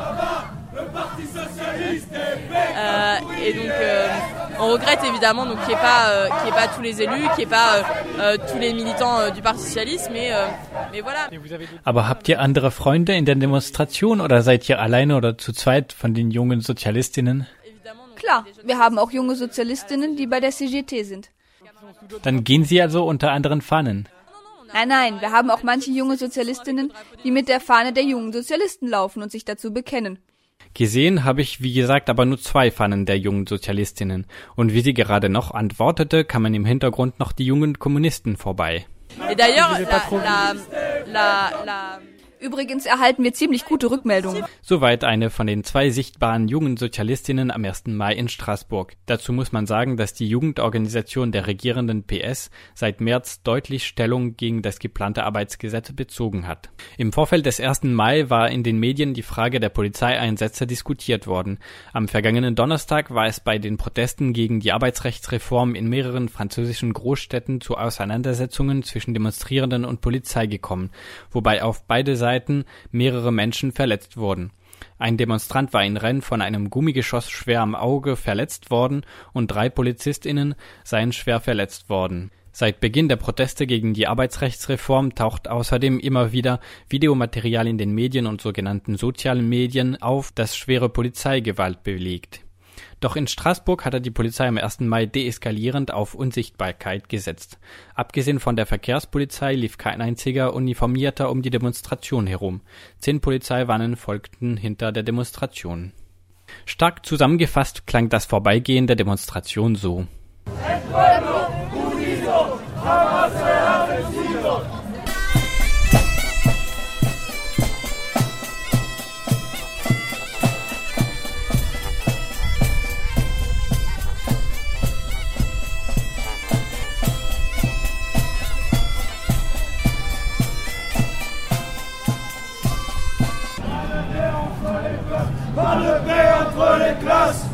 Speaker 11: Et donc, euh,
Speaker 12: on regrette évidemment donc qu'il n'y ait pas euh, qu'il ait pas tous les élus, qu'il n'y ait pas euh, tous les militants euh, du Parti socialiste, mais euh, mais voilà.
Speaker 10: Aber habt ihr andere Freunde in der Demonstration oder seid ihr alleine oder zu zweit von den jungen Sozialistinnen?
Speaker 11: Klar, wir haben auch junge Sozialistinnen, die bei der CGT sind.
Speaker 10: Dann gehen sie also unter anderen Fahnen.
Speaker 11: Nein, nein, wir haben auch manche junge Sozialistinnen, die mit der Fahne der jungen Sozialisten laufen und sich dazu bekennen.
Speaker 10: Gesehen habe ich, wie gesagt, aber nur zwei Fahnen der jungen Sozialistinnen. Und wie sie gerade noch antwortete, kamen im Hintergrund noch die jungen Kommunisten vorbei.
Speaker 12: Et d'ailleurs, la, la, la, la
Speaker 11: Übrigens erhalten wir ziemlich gute Rückmeldungen.
Speaker 10: Soweit eine von den zwei sichtbaren jungen Sozialistinnen am 1. Mai in Straßburg. Dazu muss man sagen, dass die Jugendorganisation der regierenden PS seit März deutlich Stellung gegen das geplante Arbeitsgesetz bezogen hat. Im Vorfeld des 1. Mai war in den Medien die Frage der Polizeieinsätze diskutiert worden. Am vergangenen Donnerstag war es bei den Protesten gegen die Arbeitsrechtsreform in mehreren französischen Großstädten zu Auseinandersetzungen zwischen Demonstrierenden und Polizei gekommen, wobei auf beide Seiten Seiten mehrere Menschen verletzt wurden. Ein Demonstrant war in Rennes von einem Gummigeschoss schwer am Auge verletzt worden und drei PolizistInnen seien schwer verletzt worden. Seit Beginn der Proteste gegen die Arbeitsrechtsreform taucht außerdem immer wieder Videomaterial in den Medien und sogenannten sozialen Medien auf, das schwere Polizeigewalt belegt. Doch in Straßburg hatte die Polizei am 1. Mai deeskalierend auf Unsichtbarkeit gesetzt. Abgesehen von der Verkehrspolizei lief kein einziger Uniformierter um die Demonstration herum. Zehn Polizeiwannen folgten hinter der Demonstration. Stark zusammengefasst klang das Vorbeigehen der Demonstration so.
Speaker 13: Class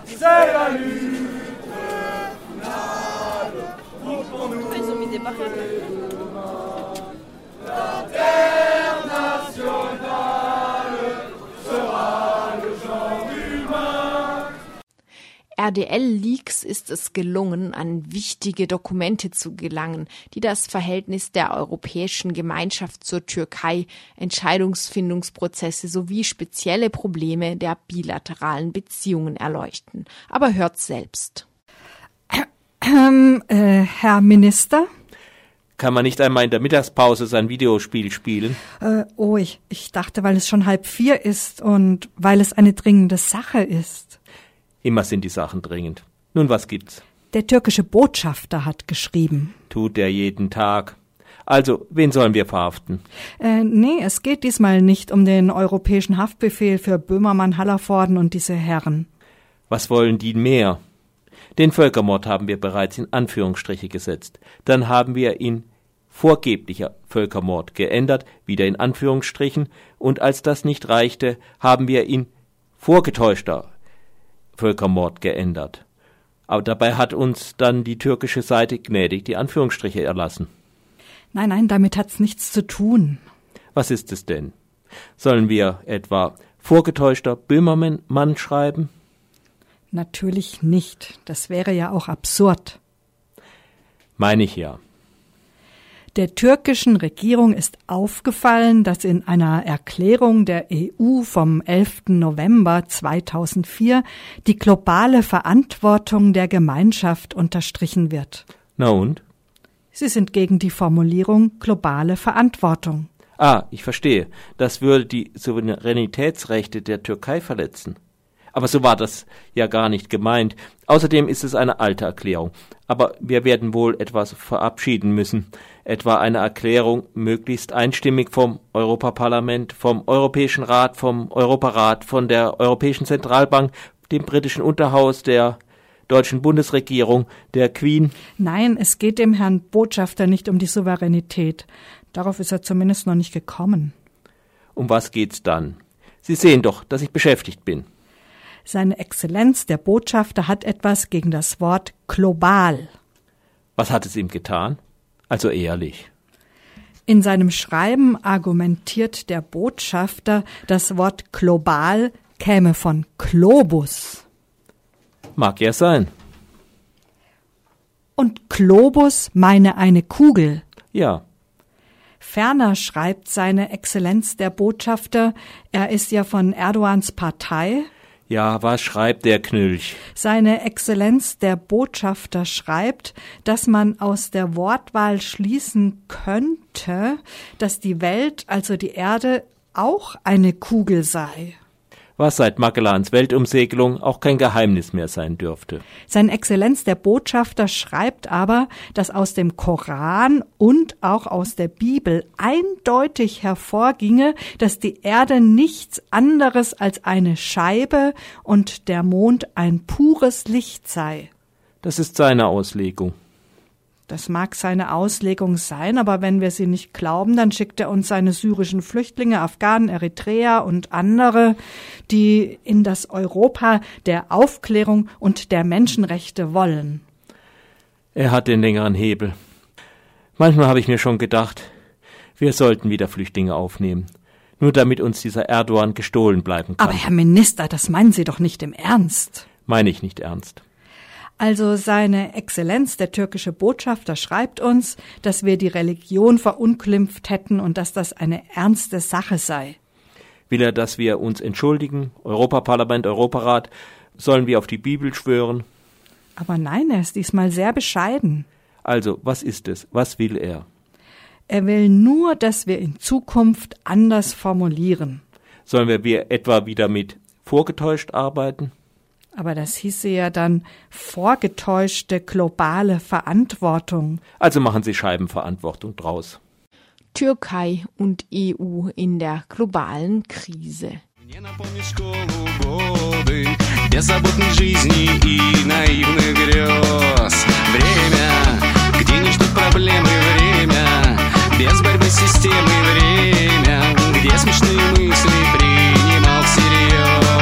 Speaker 14: C'est la lutte pour nous.
Speaker 12: Ils ont mis des barrières.
Speaker 14: International
Speaker 3: RDL-Leaks ist es gelungen, an wichtige Dokumente zu gelangen, die das Verhältnis der Europäischen Gemeinschaft zur Türkei, Entscheidungsfindungsprozesse sowie spezielle Probleme der bilateralen Beziehungen erleuchten. Aber hört selbst.
Speaker 15: Ähm, äh, Herr Minister?
Speaker 16: Kann man nicht einmal in der Mittagspause sein Videospiel spielen?
Speaker 15: Äh, oh, ich, ich dachte, weil es schon halb vier ist und weil es eine dringende Sache ist.
Speaker 16: Immer sind die Sachen dringend. Nun, was gibt's?
Speaker 15: Der türkische Botschafter hat geschrieben.
Speaker 16: Tut er jeden Tag. Also, wen sollen wir verhaften?
Speaker 15: Äh, nee, es geht diesmal nicht um den europäischen Haftbefehl für Böhmermann, Hallervorden und diese Herren.
Speaker 16: Was wollen die mehr? Den Völkermord haben wir bereits in Anführungsstriche gesetzt. Dann haben wir ihn vorgeblicher Völkermord geändert, wieder in Anführungsstrichen, und als das nicht reichte, haben wir ihn vorgetäuschter Völkermord geändert. Aber dabei hat uns dann die türkische Seite gnädig die Anführungsstriche erlassen.
Speaker 15: Nein, nein, damit hat's nichts zu tun.
Speaker 16: Was ist es denn? Sollen wir etwa vorgetäuschter Böhmermann schreiben?
Speaker 15: Natürlich nicht. Das wäre ja auch absurd.
Speaker 16: Meine ich ja.
Speaker 15: Der türkischen Regierung ist aufgefallen, dass in einer Erklärung der EU vom 11. November 2004 die globale Verantwortung der Gemeinschaft unterstrichen wird.
Speaker 16: Na und?
Speaker 15: Sie sind gegen die Formulierung globale Verantwortung.
Speaker 16: Ah, ich verstehe. Das würde die Souveränitätsrechte der Türkei verletzen. Aber so war das ja gar nicht gemeint. Außerdem ist es eine alte Erklärung. Aber wir werden wohl etwas verabschieden müssen. Etwa eine Erklärung möglichst einstimmig vom Europaparlament, vom Europäischen Rat, vom Europarat, von der Europäischen Zentralbank, dem britischen Unterhaus, der deutschen Bundesregierung, der Queen.
Speaker 15: Nein, es geht dem Herrn Botschafter nicht um die Souveränität. Darauf ist er zumindest noch nicht gekommen.
Speaker 16: Um was geht's dann? Sie sehen doch, dass ich beschäftigt bin.
Speaker 15: Seine Exzellenz, der Botschafter, hat etwas gegen das Wort global.
Speaker 16: Was hat es ihm getan? Also ehrlich.
Speaker 15: In seinem Schreiben argumentiert der Botschafter, das Wort global käme von Globus.
Speaker 16: Mag ja sein.
Speaker 15: Und Globus meine eine Kugel.
Speaker 16: Ja.
Speaker 15: Ferner schreibt seine Exzellenz der Botschafter, er ist ja von Erdogans Partei,
Speaker 16: ja, was schreibt der Knülch?
Speaker 15: Seine Exzellenz der Botschafter schreibt, dass man aus der Wortwahl schließen könnte, dass die Welt, also die Erde, auch eine Kugel sei
Speaker 16: was seit Magellans Weltumsegelung auch kein Geheimnis mehr sein dürfte.
Speaker 15: Sein Exzellenz der Botschafter schreibt aber, dass aus dem Koran und auch aus der Bibel eindeutig hervorginge, dass die Erde nichts anderes als eine Scheibe und der Mond ein pures Licht sei.
Speaker 16: Das ist seine Auslegung.
Speaker 15: Das mag seine Auslegung sein, aber wenn wir sie nicht glauben, dann schickt er uns seine syrischen Flüchtlinge, Afghanen, Eritreer und andere, die in das Europa der Aufklärung und der Menschenrechte wollen.
Speaker 16: Er hat den längeren Hebel. Manchmal habe ich mir schon gedacht, wir sollten wieder Flüchtlinge aufnehmen. Nur damit uns dieser Erdogan gestohlen bleiben kann.
Speaker 15: Aber Herr Minister, das meinen Sie doch nicht im Ernst.
Speaker 16: Meine ich nicht ernst.
Speaker 15: Also seine Exzellenz, der türkische Botschafter, schreibt uns, dass wir die Religion verunglimpft hätten und dass das eine ernste Sache sei.
Speaker 16: Will er, dass wir uns entschuldigen? Europaparlament, Europarat? Sollen wir auf die Bibel schwören?
Speaker 15: Aber nein, er ist diesmal sehr bescheiden.
Speaker 16: Also, was ist es? Was will er?
Speaker 15: Er will nur, dass wir in Zukunft anders formulieren.
Speaker 16: Sollen wir etwa wieder mit vorgetäuscht arbeiten?
Speaker 15: Aber das hieße ja dann vorgetäuschte globale Verantwortung.
Speaker 16: Also machen Sie Scheibenverantwortung draus.
Speaker 3: Türkei und EU in der globalen Krise.
Speaker 17: беззаботной жизни и наивных грез. Время, где не ждут проблемы, время, без борьбы с системой, время, где смешные мысли принимал всерьез.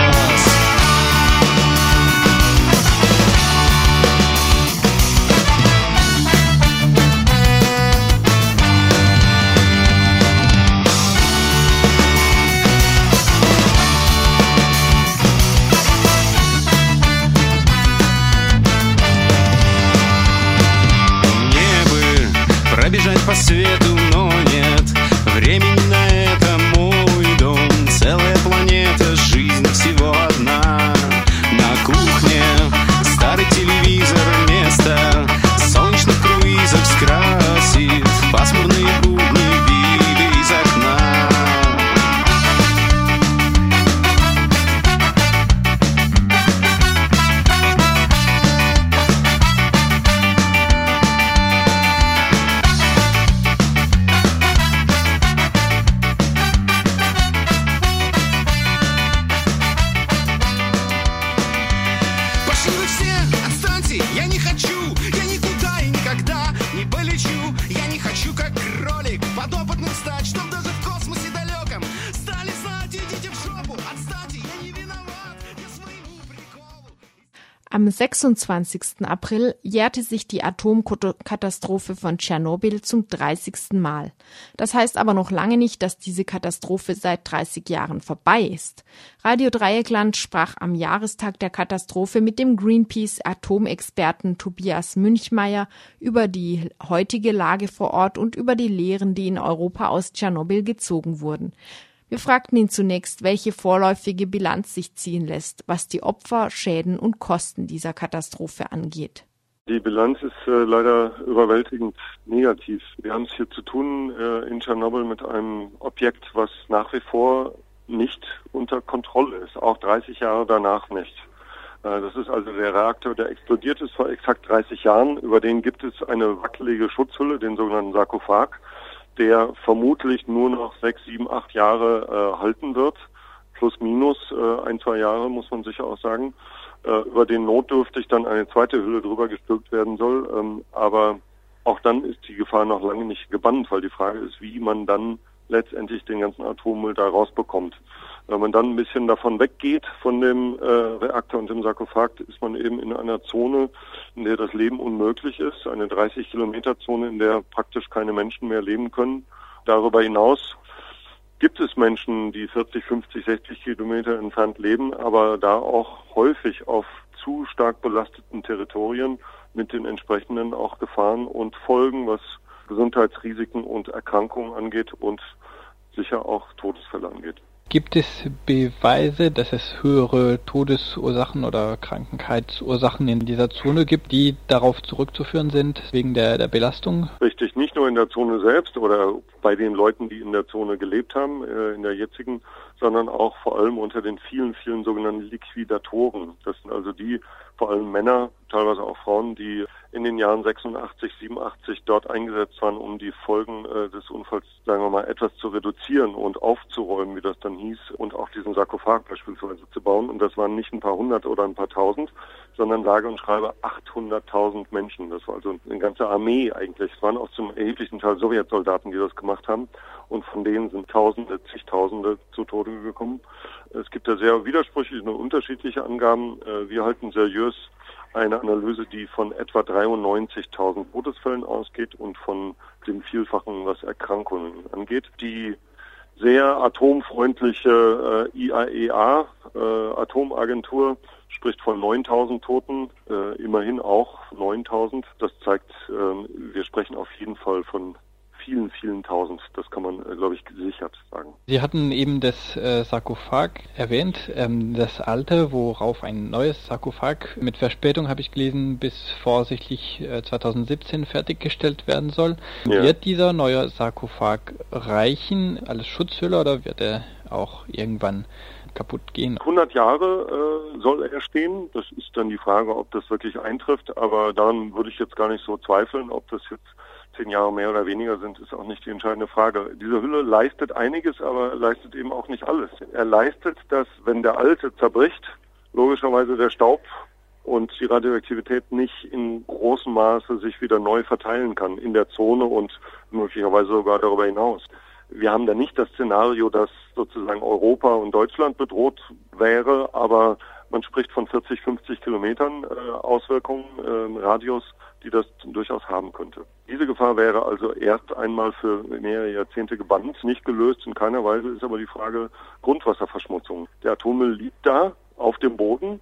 Speaker 3: 26. April jährte sich die Atomkatastrophe von Tschernobyl zum 30. Mal. Das heißt aber noch lange nicht, dass diese Katastrophe seit 30 Jahren vorbei ist. Radio Dreieckland sprach am Jahrestag der Katastrophe mit dem Greenpeace-Atomexperten Tobias Münchmeier über die heutige Lage vor Ort und über die Lehren, die in Europa aus Tschernobyl gezogen wurden. Wir fragten ihn zunächst, welche vorläufige Bilanz sich ziehen lässt, was die Opfer, Schäden und Kosten dieser Katastrophe angeht.
Speaker 18: Die Bilanz ist äh, leider überwältigend negativ. Wir haben es hier zu tun äh, in Tschernobyl mit einem Objekt, was nach wie vor nicht unter Kontrolle ist, auch 30 Jahre danach nicht. Äh, das ist also der Reaktor, der explodiert ist vor exakt 30 Jahren. Über den gibt es eine wackelige Schutzhülle, den sogenannten Sarkophag der vermutlich nur noch sechs, sieben, acht Jahre äh, halten wird. Plus minus äh, ein, zwei Jahre, muss man sicher auch sagen. Äh, über den notdürftig dann eine zweite Hülle drüber gestülpt werden soll. Ähm, aber auch dann ist die Gefahr noch lange nicht gebannt, weil die Frage ist, wie man dann letztendlich den ganzen Atommüll da rausbekommt. Wenn man dann ein bisschen davon weggeht, von dem äh, Reaktor und dem Sarkophag, ist man eben in einer Zone, in der das Leben unmöglich ist. Eine 30 Kilometer Zone, in der praktisch keine Menschen mehr leben können. Darüber hinaus gibt es Menschen, die 40, 50, 60 Kilometer entfernt leben, aber da auch häufig auf zu stark belasteten Territorien mit den entsprechenden auch Gefahren und Folgen, was Gesundheitsrisiken und Erkrankungen angeht und sicher auch Todesfälle angeht.
Speaker 19: Gibt es Beweise, dass es höhere Todesursachen oder Krankheitsursachen in dieser Zone gibt, die darauf zurückzuführen sind wegen der, der Belastung?
Speaker 18: Richtig, nicht nur in der Zone selbst oder bei den Leuten, die in der Zone gelebt haben, äh, in der jetzigen, sondern auch vor allem unter den vielen, vielen sogenannten Liquidatoren. Das sind also die, vor allem Männer, teilweise auch Frauen, die in den Jahren 86, 87 dort eingesetzt waren, um die Folgen äh, des Unfalls, sagen wir mal, etwas zu reduzieren und aufzuräumen, wie das dann hieß, und auch diesen Sarkophag beispielsweise zu bauen. Und das waren nicht ein paar hundert oder ein paar tausend, sondern sage und schreibe 800.000 Menschen. Das war also eine ganze Armee eigentlich. Es waren auch zum erheblichen Teil Sowjetsoldaten, die das gemacht haben. Und von denen sind Tausende, zigtausende zu Tode gekommen. Es gibt da sehr widersprüchliche und unterschiedliche Angaben. Äh, wir halten seriös eine Analyse, die von etwa 93.000 Todesfällen ausgeht und von dem Vielfachen, was Erkrankungen angeht. Die sehr atomfreundliche äh, IAEA, e äh, Atomagentur, spricht von 9000 Toten, immerhin auch 9000. Das zeigt, äh, wir sprechen auf jeden Fall von vielen, vielen Tausend. Das kann man, äh, glaube ich, gesichert sagen.
Speaker 19: Sie hatten eben das äh, Sarkophag erwähnt, ähm, das alte, worauf ein neues Sarkophag mit Verspätung, habe ich gelesen, bis vorsichtlich äh, 2017 fertiggestellt werden soll. Ja. Wird dieser neue Sarkophag reichen als Schutzhülle oder wird er auch irgendwann kaputt gehen.
Speaker 18: 100 Jahre äh, soll er stehen. Das ist dann die Frage, ob das wirklich eintrifft. Aber daran würde ich jetzt gar nicht so zweifeln, ob das jetzt zehn Jahre mehr oder weniger sind, ist auch nicht die entscheidende Frage. Diese Hülle leistet einiges, aber leistet eben auch nicht alles. Er leistet, dass wenn der alte zerbricht, logischerweise der Staub und die Radioaktivität nicht in großem Maße sich wieder neu verteilen kann in der Zone und möglicherweise sogar darüber hinaus. Wir haben da nicht das Szenario, dass sozusagen Europa und Deutschland bedroht wäre, aber man spricht von 40, 50 Kilometern äh, Auswirkungen, äh, Radius, die das durchaus haben könnte. Diese Gefahr wäre also erst einmal für mehrere Jahrzehnte gebannt, nicht gelöst. In keiner Weise ist aber die Frage Grundwasserverschmutzung. Der Atommüll liegt da auf dem Boden.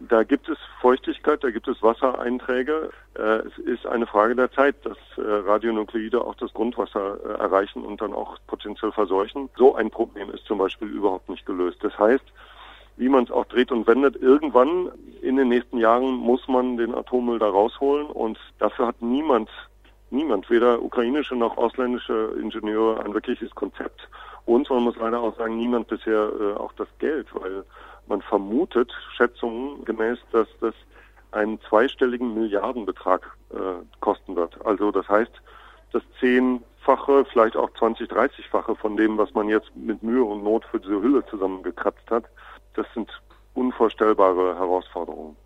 Speaker 18: Da gibt es Feuchtigkeit, da gibt es Wassereinträge. Äh, es ist eine Frage der Zeit, dass äh, Radionukleide auch das Grundwasser äh, erreichen und dann auch potenziell verseuchen. So ein Problem ist zum Beispiel überhaupt nicht gelöst. Das heißt, wie man es auch dreht und wendet, irgendwann in den nächsten Jahren muss man den Atommüll da rausholen und dafür hat niemand, niemand, weder ukrainische noch ausländische Ingenieure ein wirkliches Konzept. Und man muss leider auch sagen, niemand bisher äh, auch das Geld, weil man vermutet, Schätzungen gemäß, dass das einen zweistelligen Milliardenbetrag äh, kosten wird. Also das heißt, das zehnfache, vielleicht auch 20, 30-fache von dem, was man jetzt mit Mühe und Not für diese Hülle zusammengekratzt hat, das sind unvorstellbare Herausforderungen.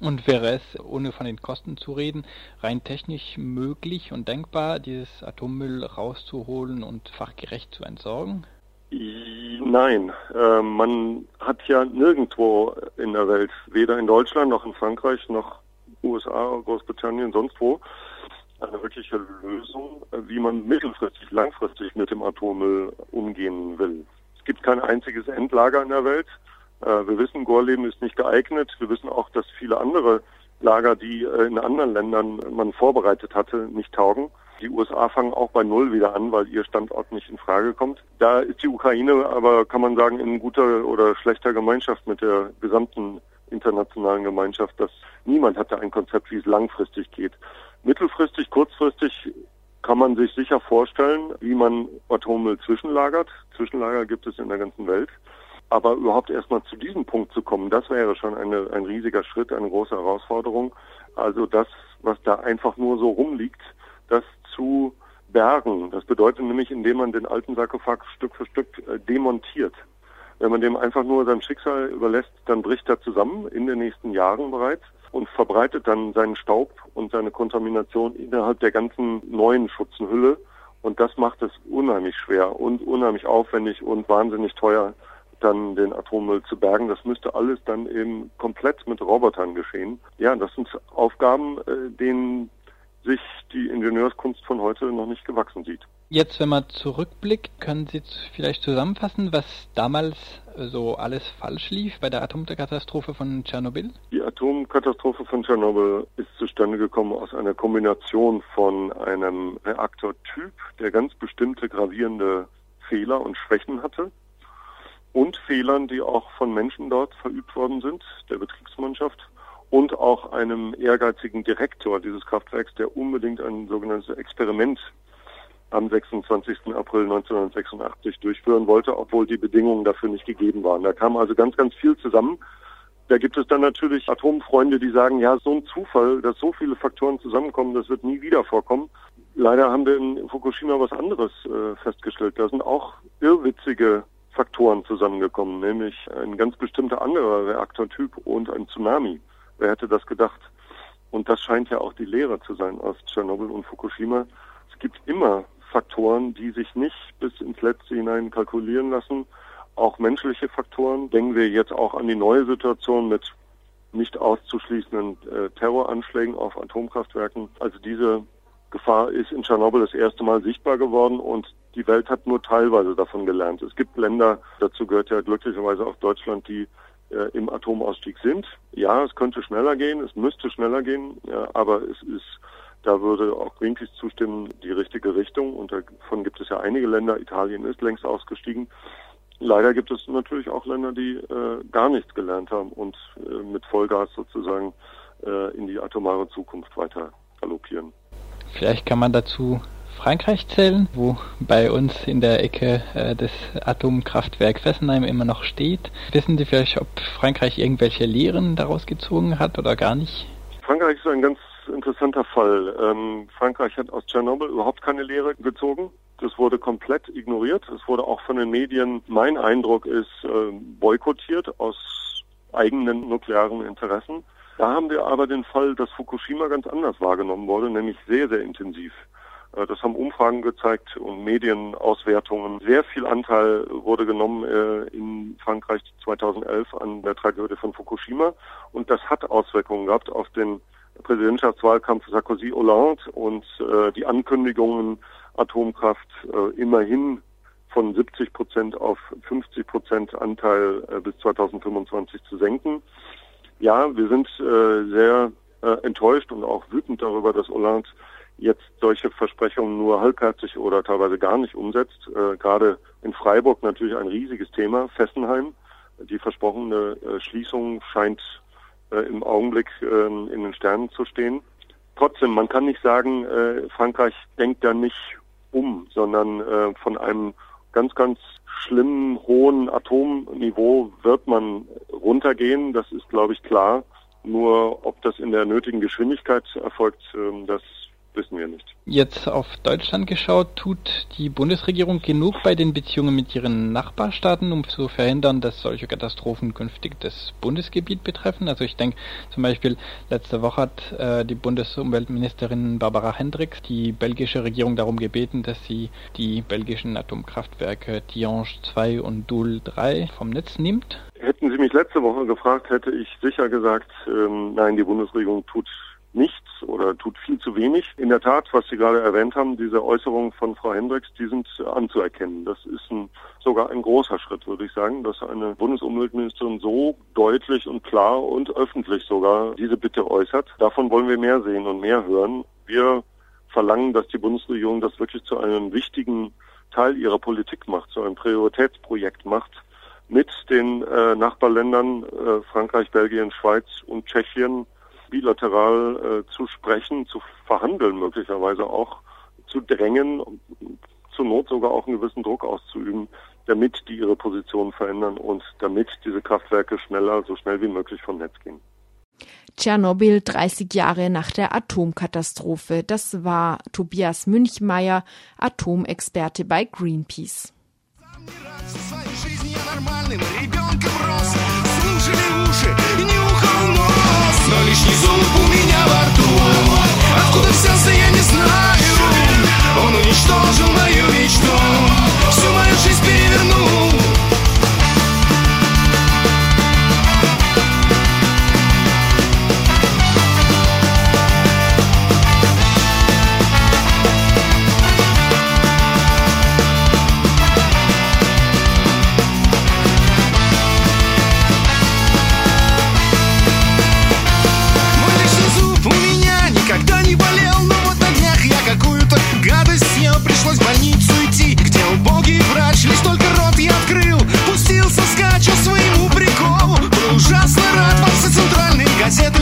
Speaker 19: Und wäre es, ohne von den Kosten zu reden, rein technisch möglich und denkbar, dieses Atommüll rauszuholen und fachgerecht zu entsorgen?
Speaker 18: Nein, äh, man hat ja nirgendwo in der Welt, weder in Deutschland noch in Frankreich noch USA, Großbritannien, sonst wo, eine wirkliche Lösung, wie man mittelfristig, langfristig mit dem Atommüll umgehen will. Es gibt kein einziges Endlager in der Welt. Äh, wir wissen, Gorleben ist nicht geeignet. Wir wissen auch, dass viele andere Lager, die äh, in anderen Ländern man vorbereitet hatte, nicht taugen. Die USA fangen auch bei Null wieder an, weil ihr Standort nicht in Frage kommt. Da ist die Ukraine aber, kann man sagen, in guter oder schlechter Gemeinschaft mit der gesamten internationalen Gemeinschaft, dass niemand hatte ein Konzept, wie es langfristig geht. Mittelfristig, kurzfristig kann man sich sicher vorstellen, wie man Atommüll zwischenlagert. Zwischenlager gibt es in der ganzen Welt. Aber überhaupt erstmal zu diesem Punkt zu kommen, das wäre schon eine, ein riesiger Schritt, eine große Herausforderung. Also das, was da einfach nur so rumliegt, das zu bergen. Das bedeutet nämlich, indem man den alten Sarkophag Stück für Stück äh, demontiert. Wenn man dem einfach nur sein Schicksal überlässt, dann bricht er zusammen in den nächsten Jahren bereits und verbreitet dann seinen Staub und seine Kontamination innerhalb der ganzen neuen Schutzhülle. Und das macht es unheimlich schwer und unheimlich aufwendig und wahnsinnig teuer, dann den Atommüll zu bergen. Das müsste alles dann eben komplett mit Robotern geschehen. Ja, das sind Aufgaben, äh, denen sich die Ingenieurskunst von heute noch nicht gewachsen sieht.
Speaker 19: Jetzt, wenn man zurückblickt, können Sie vielleicht zusammenfassen, was damals so alles falsch lief bei der Atomkatastrophe von Tschernobyl?
Speaker 18: Die Atomkatastrophe von Tschernobyl ist zustande gekommen aus einer Kombination von einem Reaktortyp, der ganz bestimmte gravierende Fehler und Schwächen hatte und Fehlern, die auch von Menschen dort verübt worden sind, der Betriebsmannschaft und auch einem ehrgeizigen Direktor dieses Kraftwerks, der unbedingt ein sogenanntes Experiment am 26. April 1986 durchführen wollte, obwohl die Bedingungen dafür nicht gegeben waren. Da kam also ganz, ganz viel zusammen. Da gibt es dann natürlich Atomfreunde, die sagen, ja, so ein Zufall, dass so viele Faktoren zusammenkommen, das wird nie wieder vorkommen. Leider haben wir in Fukushima was anderes äh, festgestellt. Da sind auch irrwitzige Faktoren zusammengekommen, nämlich ein ganz bestimmter anderer Reaktortyp und ein Tsunami. Wer hätte das gedacht? Und das scheint ja auch die Lehre zu sein aus Tschernobyl und Fukushima. Es gibt immer Faktoren, die sich nicht bis ins Letzte hinein kalkulieren lassen. Auch menschliche Faktoren. Denken wir jetzt auch an die neue Situation mit nicht auszuschließenden äh, Terroranschlägen auf Atomkraftwerken. Also diese Gefahr ist in Tschernobyl das erste Mal sichtbar geworden und die Welt hat nur teilweise davon gelernt. Es gibt Länder, dazu gehört ja glücklicherweise auch Deutschland, die äh, im Atomausstieg sind. Ja, es könnte schneller gehen, es müsste schneller gehen, ja, aber es ist, da würde auch Greenpeace zustimmen, die richtige Richtung. Und davon gibt es ja einige Länder. Italien ist längst ausgestiegen. Leider gibt es natürlich auch Länder, die äh, gar nichts gelernt haben und äh, mit Vollgas sozusagen äh, in die atomare Zukunft weiter galoppieren.
Speaker 19: Vielleicht kann man dazu Frankreich zählen, wo bei uns in der Ecke äh, das Atomkraftwerk Fessenheim immer noch steht. Wissen Sie vielleicht, ob Frankreich irgendwelche Lehren daraus gezogen hat oder gar nicht?
Speaker 18: Frankreich ist ein ganz interessanter Fall. Ähm, Frankreich hat aus Tschernobyl überhaupt keine Lehre gezogen. Das wurde komplett ignoriert. Es wurde auch von den Medien, mein Eindruck ist, äh, boykottiert aus eigenen nuklearen Interessen. Da haben wir aber den Fall, dass Fukushima ganz anders wahrgenommen wurde, nämlich sehr, sehr intensiv. Äh, das haben Umfragen gezeigt und Medienauswertungen. Sehr viel Anteil wurde genommen äh, in Frankreich 2011 an der Tragödie von Fukushima. Und das hat Auswirkungen gehabt auf den Präsidentschaftswahlkampf Sarkozy-Hollande und äh, die Ankündigungen, Atomkraft immerhin von 70 Prozent auf 50 Prozent Anteil bis 2025 zu senken. Ja, wir sind sehr enttäuscht und auch wütend darüber, dass Hollande jetzt solche Versprechungen nur halbherzig oder teilweise gar nicht umsetzt. Äh, gerade in Freiburg natürlich ein riesiges Thema. Fessenheim, die versprochene äh, Schließung scheint äh, im Augenblick ähm, in den Sternen zu stehen. Trotzdem, man kann nicht sagen, äh, Frankreich denkt da nicht um, sondern äh, von einem ganz, ganz schlimmen, hohen Atomniveau wird man runtergehen. Das ist, glaube ich, klar. Nur ob das in der nötigen Geschwindigkeit erfolgt, ähm, das wissen wir nicht.
Speaker 19: Jetzt auf Deutschland geschaut, tut die Bundesregierung genug bei den Beziehungen mit ihren Nachbarstaaten, um zu verhindern, dass solche Katastrophen künftig das Bundesgebiet betreffen? Also ich denke zum Beispiel, letzte Woche hat äh, die Bundesumweltministerin Barbara Hendricks die belgische Regierung darum gebeten, dass sie die belgischen Atomkraftwerke Tihange 2 und Doel 3 vom Netz nimmt.
Speaker 18: Hätten Sie mich letzte Woche gefragt, hätte ich sicher gesagt, ähm, nein, die Bundesregierung tut nichts oder tut viel zu wenig. In der Tat, was Sie gerade erwähnt haben, diese Äußerungen von Frau Hendricks, die sind anzuerkennen. Das ist ein, sogar ein großer Schritt, würde ich sagen, dass eine Bundesumweltministerin so deutlich und klar und öffentlich sogar diese Bitte äußert. Davon wollen wir mehr sehen und mehr hören. Wir verlangen, dass die Bundesregierung das wirklich zu einem wichtigen Teil ihrer Politik macht, zu einem Prioritätsprojekt macht, mit den äh, Nachbarländern äh, Frankreich, Belgien, Schweiz und Tschechien bilateral äh, zu sprechen, zu verhandeln, möglicherweise auch zu drängen, zur Not sogar auch einen gewissen Druck auszuüben, damit die ihre Position verändern und damit diese Kraftwerke schneller, so schnell wie möglich vom Netz gehen.
Speaker 3: Tschernobyl 30 Jahre nach der Atomkatastrophe. Das war Tobias Münchmeier, Atomexperte bei Greenpeace.
Speaker 17: Лишний зуб у меня во рту. Откуда взялся, я не знаю. Он уничтожил мою мечту. Всю мою жизнь перевернул
Speaker 3: fazendo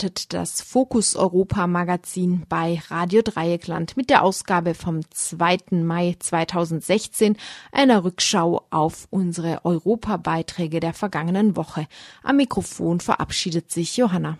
Speaker 3: Hörtet das Fokus Europa Magazin bei Radio Dreieckland mit der Ausgabe vom 2. Mai 2016, einer Rückschau auf unsere Europabeiträge der vergangenen Woche. Am Mikrofon verabschiedet sich Johanna.